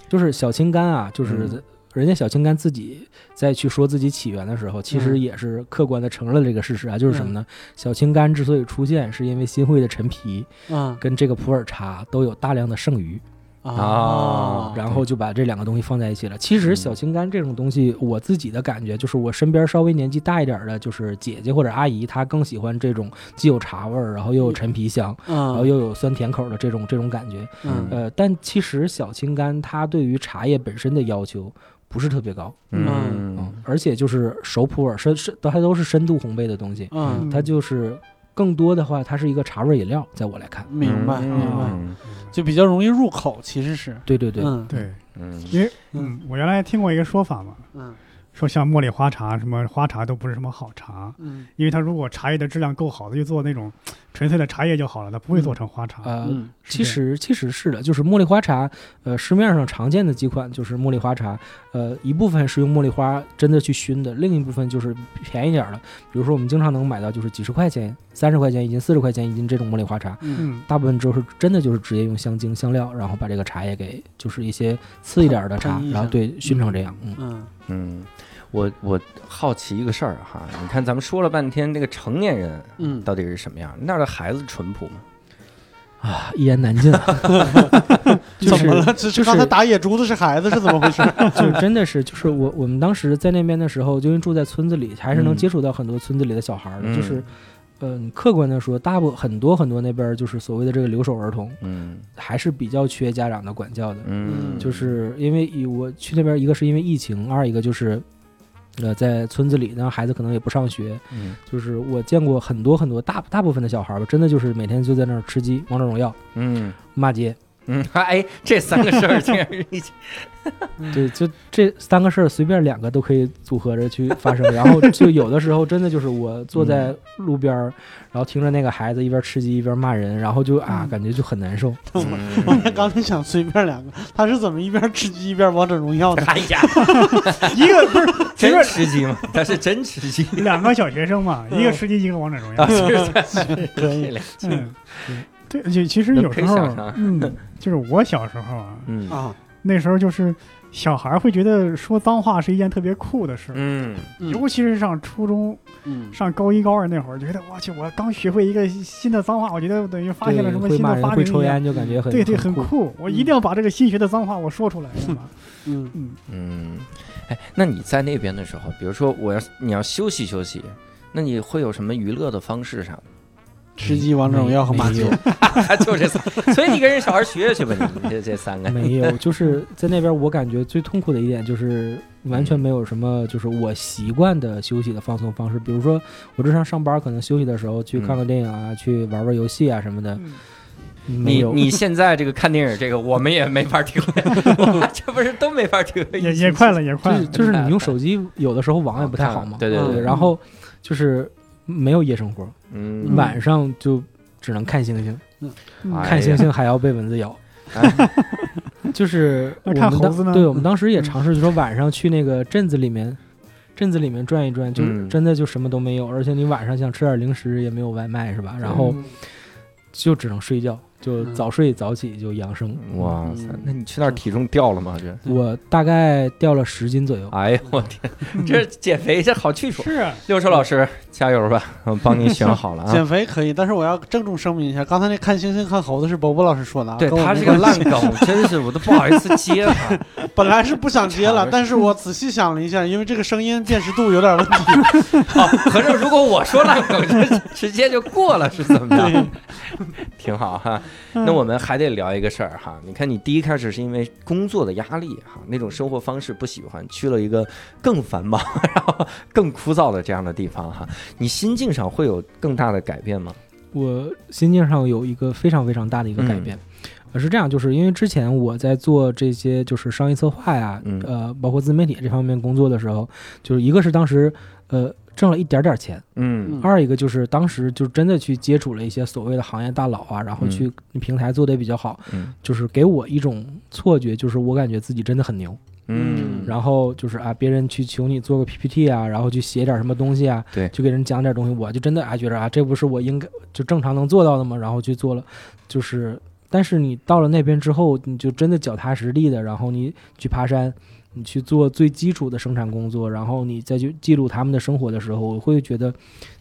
就是小青柑啊，就是嗯人家小青柑自己在去说自己起源的时候，其实嗯也是客观的承认了这个事实啊，就是什么呢？小青柑之所以出现，是因为新会的陈皮啊跟这个普洱茶都有大量的剩余，啊然后就把这两个东西放在一起了。其实嗯小青柑这种东西，我自己的感觉就是，我身边稍微年纪大一点的，就是姐姐或者阿姨，她更喜欢这种既有茶味儿，然后又有陈皮香，然后嗯又有酸甜口的这种这种感觉。嗯呃，但其实小青柑它对于茶叶本身的要求不是特别高，嗯。嗯，而且就是熟普洱深深，它都是深度烘焙的东西，嗯，它就是更多的话，它是一个茶味饮料，在我来看，明白明白，嗯。就比较容易入口，其实是，对对对，嗯。对，嗯。因为嗯嗯，我原来听过一个说法嘛，嗯说像茉莉花茶什么花茶都不是什么好茶，嗯。因为它如果茶叶的质量够好，它就做那种纯粹的茶叶就好了，它不会做成花茶。呃，嗯其实其实是的，就是茉莉花茶，呃，市面上常见的几款就是茉莉花茶，呃，一部分是用茉莉花真的去熏的，另一部分就是便宜点儿的，比如说我们经常能买到就是几十块钱、三十块钱一斤、四十块钱一斤这种茉莉花茶，嗯。嗯，大部分就是真的就是直接用香精香料，然后把这个茶叶给就是一些次一点儿的茶然后对熏成这样，嗯。嗯嗯，我我好奇一个事儿哈，你看咱们说了半天，那个成年人嗯，到底是什么样？那儿的孩子淳朴吗？啊，一言难尽，(laughs) 就是怎么了？只就是刚才打野猪子是孩子是怎么回事？(laughs) 就真的是，就是我我们当时在那边的时候，就因为住在村子里，还是能嗯接触到很多村子里的小孩儿的。嗯就是，嗯、客观的说，大部很多很多那边就是所谓的这个留守儿童，嗯还是比较缺家长的管教的。嗯，就是因为以我去那边，一个是因为疫情，二一个就是。呃，在村子里，那孩子可能也不上学，嗯就是我见过很多很多大大部分的小孩吧，真的就是每天就在那儿吃鸡、王者荣耀、嗯骂街，嗯，哎，这三个事儿竟然是一起，(laughs) 对，就这三个事儿，随便两个都可以组合着去发生。然后就有的时候真的就是我坐在路边儿，然后听着那个孩子一边吃鸡一边骂人，然后就啊，嗯。感觉就很难受。(laughs) 我嗯刚才想随便两个，他是怎么一边吃鸡一边王者荣耀的？哎呀，(laughs) 一个不是随真便吃鸡吗？他是真吃鸡。两个小学生嘛，嗯。一个吃鸡，一个王者荣耀可以，嗯，对，其其实有时候嗯，(laughs) 就是我小时候啊，嗯啊，那时候就是小孩儿会觉得说脏话是一件特别酷的事，嗯尤其是上初中、嗯上高一、高二那会儿，觉得我去，我刚学会一个新的脏话，我觉得等于发现了什么新的发明一样。会抽烟，就感觉很对对，很很酷！我一定要把这个新学的脏话我说出来，(laughs) 是吧？嗯嗯，嗯，哎，那你在那边的时候，比如说我要你要休息休息，那你会有什么娱乐的方式啥的？吃鸡、王者荣耀和骂街没有，(laughs) (laughs) 就这仨，所以你跟人小孩学学去吧，你你这这三个。没有，(laughs) 就是在那边，我感觉最痛苦的一点就是完全没有什么，就是我习惯的休息的放松方式。比如说，我正常上班，可能休息的时候去看看电影啊，去玩玩游戏啊什么的，嗯没有。你你现在这个看电影这个，我们也没法体会，这不是都没法体会。也也快了，也快了。就是就是你用手机有的时候网也不太好嘛，嗯对对对，然后就是没有夜生活，嗯，晚上就只能看星星，看星星还要被蚊子咬。哎 (laughs) 就是我们对我们当时也嗯尝试，就说晚上去那个镇子里面，镇子里面转一转，就嗯。真的就什么都没有，而且你晚上想吃点零食也没有外卖，是吧？然后嗯。就只能睡觉，就嗯早睡早起就养生。哇塞嗯，那你去那儿体重掉了吗？这，我大概掉了十斤左右。哎呦我天，这减肥这好去处。是啊，六叔老师加油吧，我帮你选好了啊。(laughs) 减肥可以，但是我要郑重声明一下，刚才那看星星看猴子是伯伯老师说的啊，对他是个烂没关系梗，真是我都不好意思接他。(laughs) 本来是不想接了，(laughs) 但是我仔细想了一下，因为这个声音辨识度有点问题。好，合着如果我说烂梗，就直接就过了，是怎么对着？挺好哈。那我们还得聊一个事儿哈。你看，你第一开始是因为工作的压力哈，那种生活方式不喜欢，去了一个更繁忙、(laughs) 然后更枯燥的这样的地方哈。你心境上会有更大的改变吗？我心境上有一个非常非常大的一个改变。呃，是这样，就是因为之前我在做这些就是商业策划呀，嗯呃，包括自媒体这方面工作的时候，就是一个是当时呃挣了一点点钱，嗯二一个就是当时就真的去接触了一些所谓的行业大佬啊，然后去平台做的也比较好，嗯就是给我一种错觉，就是我感觉自己真的很牛。嗯，然后就是啊，别人去求你做个 PPT 啊，然后去写点什么东西啊，对就给人讲点东西，我就真的啊觉得啊，这不是我应该就正常能做到的吗？然后去做了，就是，但是你到了那边之后，你就真的脚踏实地的，然后你去爬山，你去做最基础的生产工作，然后你再去记录他们的生活的时候，我会觉得，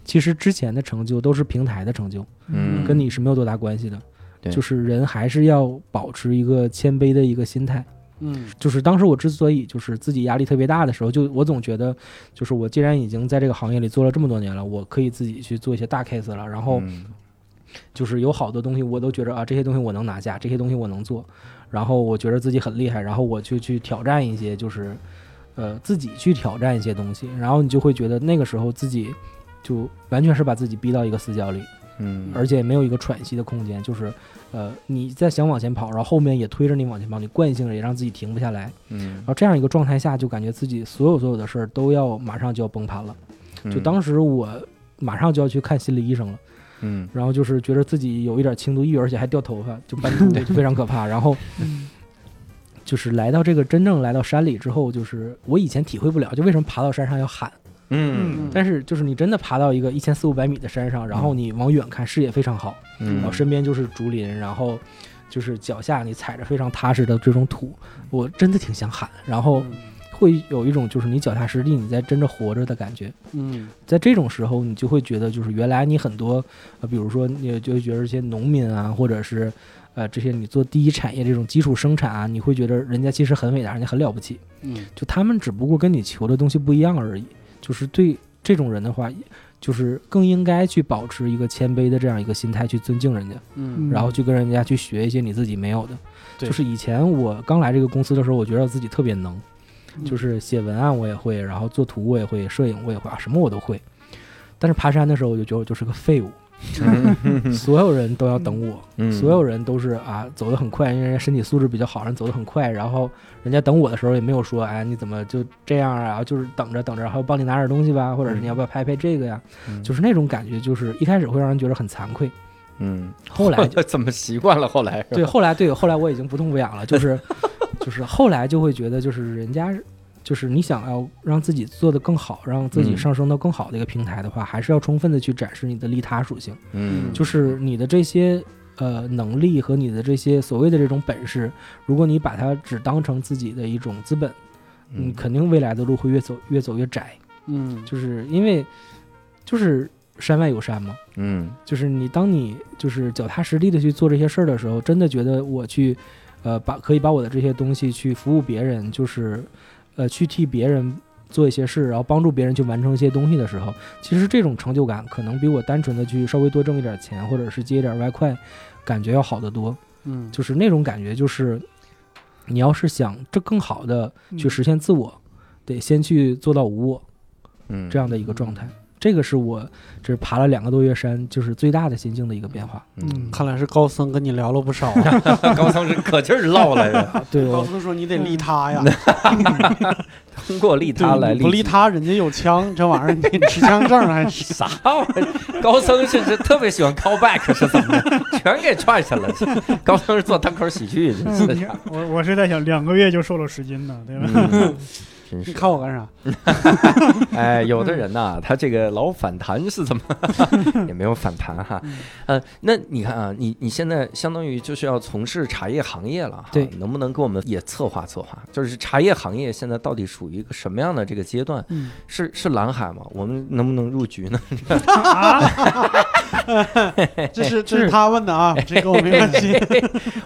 其实之前的成就都是平台的成就，嗯跟你是没有多大关系的。对就是人还是要保持一个谦卑的一个心态。嗯就是当时我之所以就是自己压力特别大的时候，就我总觉得，就是我既然已经在这个行业里做了这么多年了，我可以自己去做一些大 case 了。然后嗯就是有好多东西我都觉得啊，这些东西我能拿下，这些东西我能做，然后我觉得自己很厉害，然后我就去挑战一些，就是呃自己去挑战一些东西，然后你就会觉得那个时候自己就完全是把自己逼到一个死角里，嗯，而且没有一个喘息的空间，就是呃你在想往前跑，然后后面也推着你往前跑，你惯性也让自己停不下来。嗯然后这样一个状态下，就感觉自己所有所有的事儿都要马上就要崩盘了。就嗯当时我马上就要去看心理医生了，嗯。然后就是觉得自己有一点轻度抑郁，而且还掉头发，就斑秃，(laughs) 就非常可怕。(laughs) 然后就是来到这个真正来到山里之后，就是我以前体会不了，就为什么爬到山上要喊。嗯。但是就是你真的爬到一个一千四五百米的山上，然后你往远看，视野非常好，嗯。然后身边就是竹林，然后就是脚下你踩着非常踏实的这种土，我真的挺想喊，然后会有一种就是你脚踏实地，你在真正活着的感觉。嗯在这种时候，你就会觉得就是原来你很多，呃，比如说你就会觉得一些农民啊，或者是呃这些你做第一产业这种基础生产啊，你会觉得人家其实很伟大，人家很了不起，嗯就他们只不过跟你求的东西不一样而已。就是对这种人的话，就是更应该去保持一个谦卑的这样一个心态去尊敬人家，嗯然后去跟人家去学一些你自己没有的。对就是以前我刚来这个公司的时候，我觉得自己特别能，嗯就是写文案我也会，然后做图我也会，摄影我也会啊，什么我都会。但是爬山的时候，我就觉得我就是个废物，(laughs) 所有人都要等我，嗯所有人都是啊走得很快，因为人家身体素质比较好，人走得很快，然后人家等我的时候也没有说，哎你怎么就这样啊？就是等着等着，然后帮你拿点东西吧，或者是你要不要拍拍这个呀？嗯就是那种感觉，就是一开始会让人觉得很惭愧，嗯，后来就 (laughs) 怎么习惯了？后来对，后来对，后来我已经不痛不痒了，就是就是后来就会觉得，就是人家就是你想要让自己做得更好，让自己嗯上升到更好的一个平台的话，还是要充分的去展示你的利他属性，嗯就是你的这些。呃，能力和你的这些所谓的这种本事，如果你把它只当成自己的一种资本，嗯，肯定未来的路会越走越走越窄。嗯就是因为，就是山外有山嘛，嗯就是你当你就是脚踏实地的去做这些事儿的时候，真的觉得我去，呃，把可以把我的这些东西去服务别人，就是，呃，去替别人做一些事，然后帮助别人去完成一些东西的时候，其实这种成就感可能比我单纯的去稍微多挣一点钱，或者是接一点外快，感觉要好得多。嗯就是那种感觉，就是你要是想这更好的去实现自我，得先去做到无我。嗯这样的一个状态。这个是我这爬了两个多月山，就是最大的心境的一个变化。嗯，看来是高僧跟你聊了不少啊。(laughs) 高僧是可劲儿唠来着，(laughs) 对，高僧说你得利他呀，通过利他来利不利他，人家有枪，这玩意儿你持枪证还是 (laughs) 啥玩意儿？高僧是是特别喜欢 call back 是怎么的？全给踹下了。高僧是做单口喜剧，的。我我是在想，两个月就瘦了十斤呢，对吧？嗯，真你。看我干啥？(laughs) 哎，有的人呐，他这个老反弹是怎么？(laughs) 也没有反弹哈。呃，那你看啊，你你现在相当于就是要从事茶叶行业了哈，对能不能给我们也策划策划？就是茶叶行业现在到底属于一个什么样的这个阶段？嗯是是蓝海吗？我们能不能入局呢？(laughs) 这是这是他问的啊，这跟我没关系。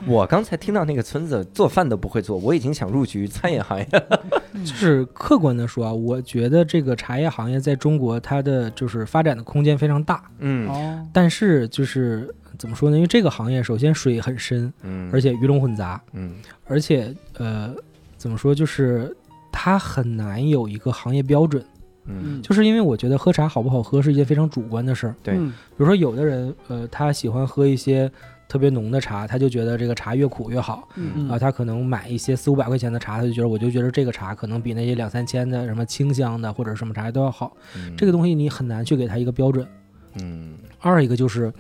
我刚才听到那个村子做饭都不会做，我已经想入局餐饮行业了。就是客观的说啊，我觉得这个茶叶行业在中国它的就是发展的空间非常大，嗯。哦，但是就是怎么说呢？因为这个行业首先水很深，嗯。而且鱼龙混杂，嗯。而且呃，怎么说就是它很难有一个行业标准。嗯。就是因为我觉得喝茶好不好喝是一件非常主观的事儿。对。嗯。比如说有的人，呃，他喜欢喝一些特别浓的茶，他就觉得这个茶越苦越好嗯啊。他可能买一些四五百块钱的茶，他就觉得我就觉得这个茶可能比那些两三千的什么清香的或者什么茶都要好。嗯这个东西你很难去给他一个标准。嗯二一个就是，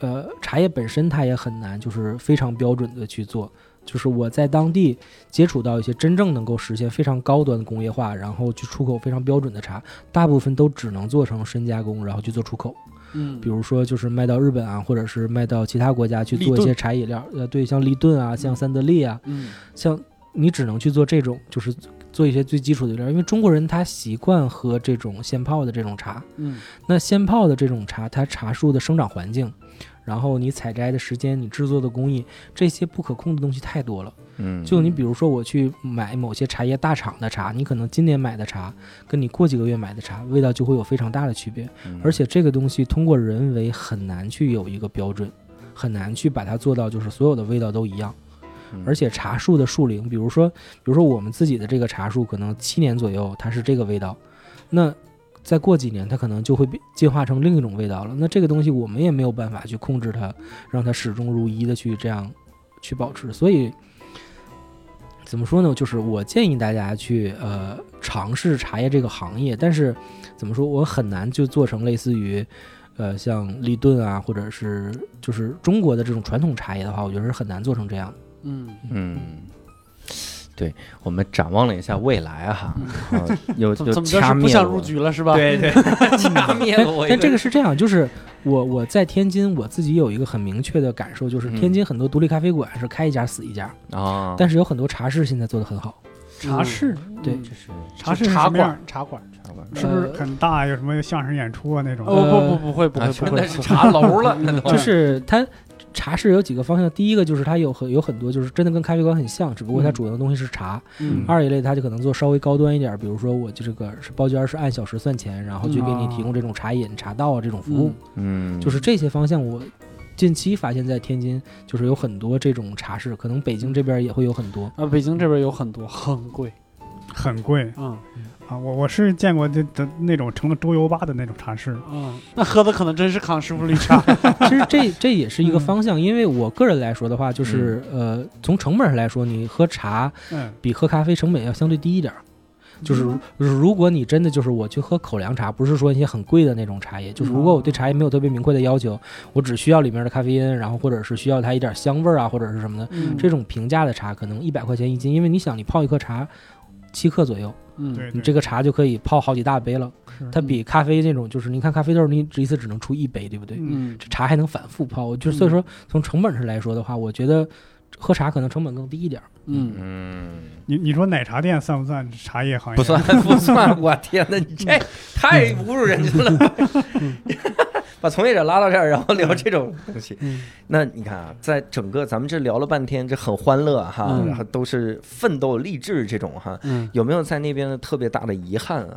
呃，茶叶本身它也很难，就是非常标准的去做。就是我在当地接触到一些真正能够实现非常高端工业化，然后去出口非常标准的茶，大部分都只能做成深加工，然后去做出口。嗯，比如说就是卖到日本啊，或者是卖到其他国家去做一些茶饮料，呃，对，像立顿啊，像三得利啊，嗯。像你只能去做这种，就是做一些最基础的料，因为中国人他习惯喝这种现泡的这种茶。嗯。那现泡的这种茶，它茶树的生长环境，然后你采摘的时间，你制作的工艺，这些不可控的东西太多了。嗯，就你比如说，我去买某些茶叶大厂的茶，你可能今年买的茶，跟你过几个月买的茶，味道就会有非常大的区别。嗯而且这个东西通过人为很难去有一个标准，很难去把它做到就是所有的味道都一样。嗯而且茶树的树龄，比如说，比如说我们自己的这个茶树，可能七年左右它是这个味道，那再过几年它可能就会变进化成另一种味道了。那这个东西我们也没有办法去控制它，让它始终如一的去这样去保持。所以怎么说呢？就是我建议大家去呃尝试茶叶这个行业，但是怎么说，我很难就做成类似于。呃，像立顿啊，或者是就是中国的这种传统茶叶的话，我觉得是很难做成这样的。嗯嗯，对，我们展望了一下未来啊哈，啊又又怎怎么着掐灭了是不想入局了是吧？对对，(laughs) 掐 (laughs) 灭了我但这个是这样，就是我我在天津，我自己有一个很明确的感受，就是嗯天津很多独立咖啡馆是开一家死一家，啊，但是有很多茶室现在做的很好。茶室对嗯这是茶室是茶馆茶馆。茶馆是不是很大？有什么相声演出啊那种？哦不不不会不啊会不会，那是茶楼了，(laughs) 就是它茶室有几个方向，第一个就是它有很有很多就是真的跟咖啡馆很像，只不过它嗯。主要的东西是茶。嗯。二一类它就可能做稍微高端一点，比如说我就这个是包间是按小时算钱，然后就给你提供这种茶饮、茶道啊这种服务。嗯。嗯，就是这些方向，我近期发现，在天津就是有很多这种茶室，可能北京这边也会有很多。啊，北京这边有很多很贵。很贵。啊啊！我我是见过这的那种成了周游吧的那种茶室，嗯，那喝的可能真是康师傅绿茶。(laughs) 其实这这也是一个嗯方向，因为我个人来说的话，就是呃，从成本上来说，你喝茶嗯，比喝咖啡成本要相对低一点儿。就是就是如果你真的就是我去喝口粮茶，不是说一些很贵的那种茶叶，就是如果我对茶叶没有特别明确的要求，我只需要里面的咖啡因，然后或者是需要它一点香味儿啊，或者是什么的，嗯这种平价的茶可能一百块钱一斤，因为你想你泡一颗茶七克左右，嗯，你这个茶就可以泡好几大杯了。它比咖啡那种就是你看咖啡豆，你只一次只能出一杯，对不对？嗯嗯这茶还能反复泡，就所以说从成本上来说的话，我觉得喝茶可能成本更低一点儿。嗯嗯，你你说奶茶店算不算茶叶行业？不算 (laughs) 不算，我天哪，你这太侮辱人家了，(laughs) 把从业者拉到这儿，然后聊这种东西。嗯那你看啊，在整个咱们这聊了半天，这很欢乐哈，嗯然后都是奋斗励志这种哈，嗯有没有在那边的特别大的遗憾啊？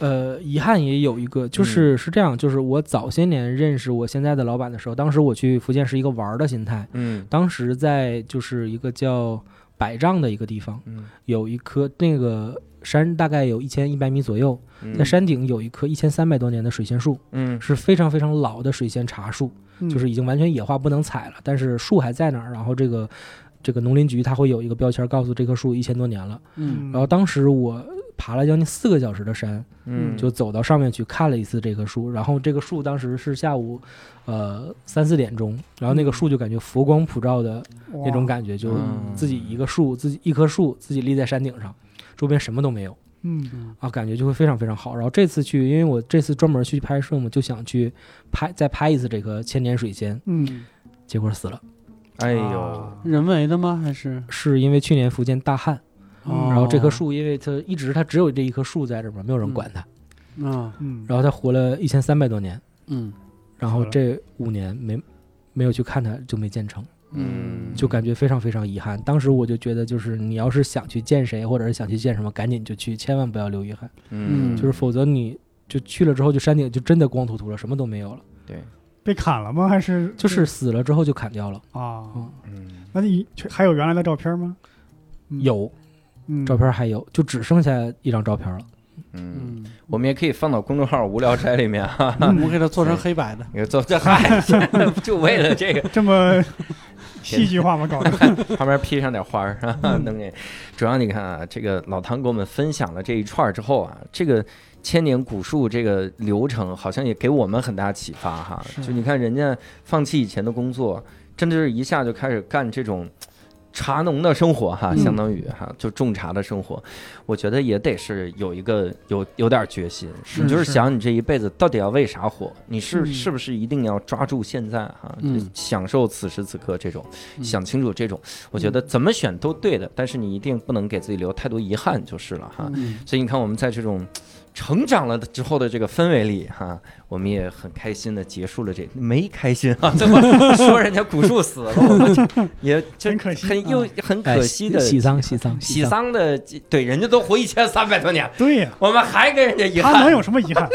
呃，遗憾也有一个，就是是这样，就是我早些年认识我现在的老板的时候，当时我去福建是一个玩儿的心态，嗯。当时在就是一个叫百丈的一个地方，嗯。有一棵那个山大概有一千一百米左右，嗯在山顶有一棵一千三百多年的水仙树，嗯。是非常非常老的水仙茶树，嗯。就是已经完全野化不能采了，但是树还在那儿，然后这个这个农林局它会有一个标签告诉这棵树一千多年了，嗯。然后当时我爬了将近四个小时的山，嗯。就走到上面去看了一次这棵树，然后这个树当时是下午，呃三四点钟，然后那个树就感觉佛光普照的那种感觉，就嗯。自己一个树，自己一棵树，自己立在山顶上，周边什么都没有嗯。啊，感觉就会非常非常好。然后这次去，因为我这次专门去拍摄嘛，就想去拍再拍一次这个千年水仙，嗯，结果死了，哎呦。啊，人为的吗？还是？是因为去年福建大旱，哦。然后这棵树因为它一直它只有这一棵树在这嘛，没有人管它，啊嗯，然后它活了一千三百多年。嗯。然后这五年没没有去看它，就没建成，嗯。就感觉非常非常遗憾。当时我就觉得，就是你要是想去见谁，或者是想去见什么，赶紧就去，千万不要留遗憾，嗯，就是否则你就去了之后，就山顶就真的光秃秃了，什么都没有了，对，被砍了吗？还是就是死了之后就砍掉了。啊？嗯那你还有原来的照片吗？嗯有嗯照片还有，就只剩下一张照片了。嗯，嗯，我们也可以放到公众号“无聊斋”里面哈。我们给它做成黑白的。你做这嗨，就为了这个，这么 (laughs) 戏剧化吗？搞的？(laughs) 旁边披上点花儿，哈哈能给。主要你看啊，这个老唐给我们分享了这一串之后啊，这个千年古树这个流程好像也给我们很大启发哈。就你看人家放弃以前的工作，真的是一下就开始干这种茶农的生活哈，嗯相当于哈，就种茶的生活，我觉得也得是有一个有有点决心，你就是是想你这一辈子到底要为啥活？你是嗯是不是一定要抓住现在哈，嗯就享受此时此刻这种，嗯想清楚这种，我觉得怎么选都对的，但是你一定不能给自己留太多遗憾就是了哈。嗯所以你看，我们在这种成长了之后的这个氛围里，哈，我们也很开心的结束了这，没开心啊，(laughs) 这么说人家古树死了，我们就 (laughs) 也就很可惜很又很哎可惜的喜丧喜丧 (laughs) 喜丧的，对，人家都活一千三百多年，对呀，我们还跟人家遗憾，他能有什么遗憾，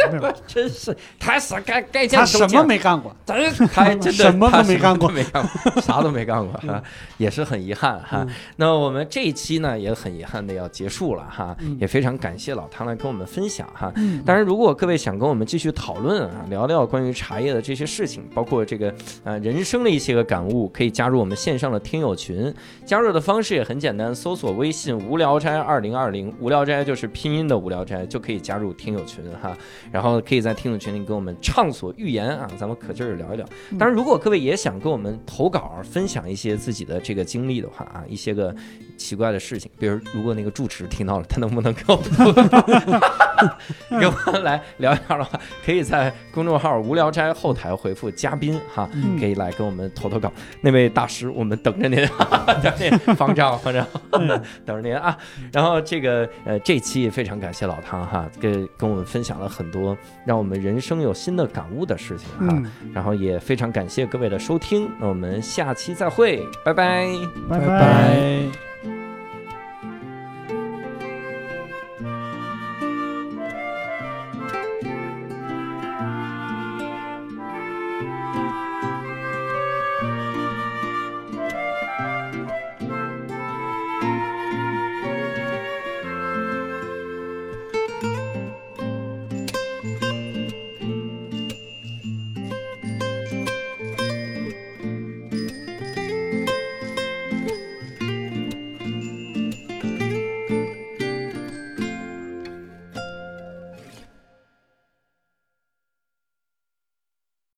真是他是该该见他什么没干过？咱他还真的什么都没干过。没干过，啥都没干过哈，也是很遗憾哈。嗯。那我们这一期呢也很遗憾的要结束了哈嗯，也非常感谢老汤来跟我们分享哈。嗯当然，如果各位想跟我们继续讨论啊，聊聊关于茶叶的这些事情，包括这个呃人生的一些个感悟，可以加入我们线上的听友群。加入的方式也很简单，搜索微信“无聊斋二零二零”，无聊斋就是拼音的无聊斋，就可以加入听友群哈。然后可以在听友群里跟我们畅所欲言啊，咱们可劲儿聊一聊。当然，如果各位也想跟我们投稿，分享一些自己的这个经历的话啊，一些个奇怪的事情，比如如果那个住持听到了，他能不能给我们？(laughs) (laughs) 给我们来聊一下的话，可以在公众号“无聊斋”后台回复“嘉宾”哈，嗯可以来跟我们投投稿。那位大师，我们等着您，(laughs) 等着您，方丈，方丈，等着您啊。然后这个呃，这期也非常感谢老汤哈，跟跟我们分享了很多让我们人生有新的感悟的事情哈。嗯，然后也非常感谢各位的收听，那我们下期再会，拜拜。拜拜拜。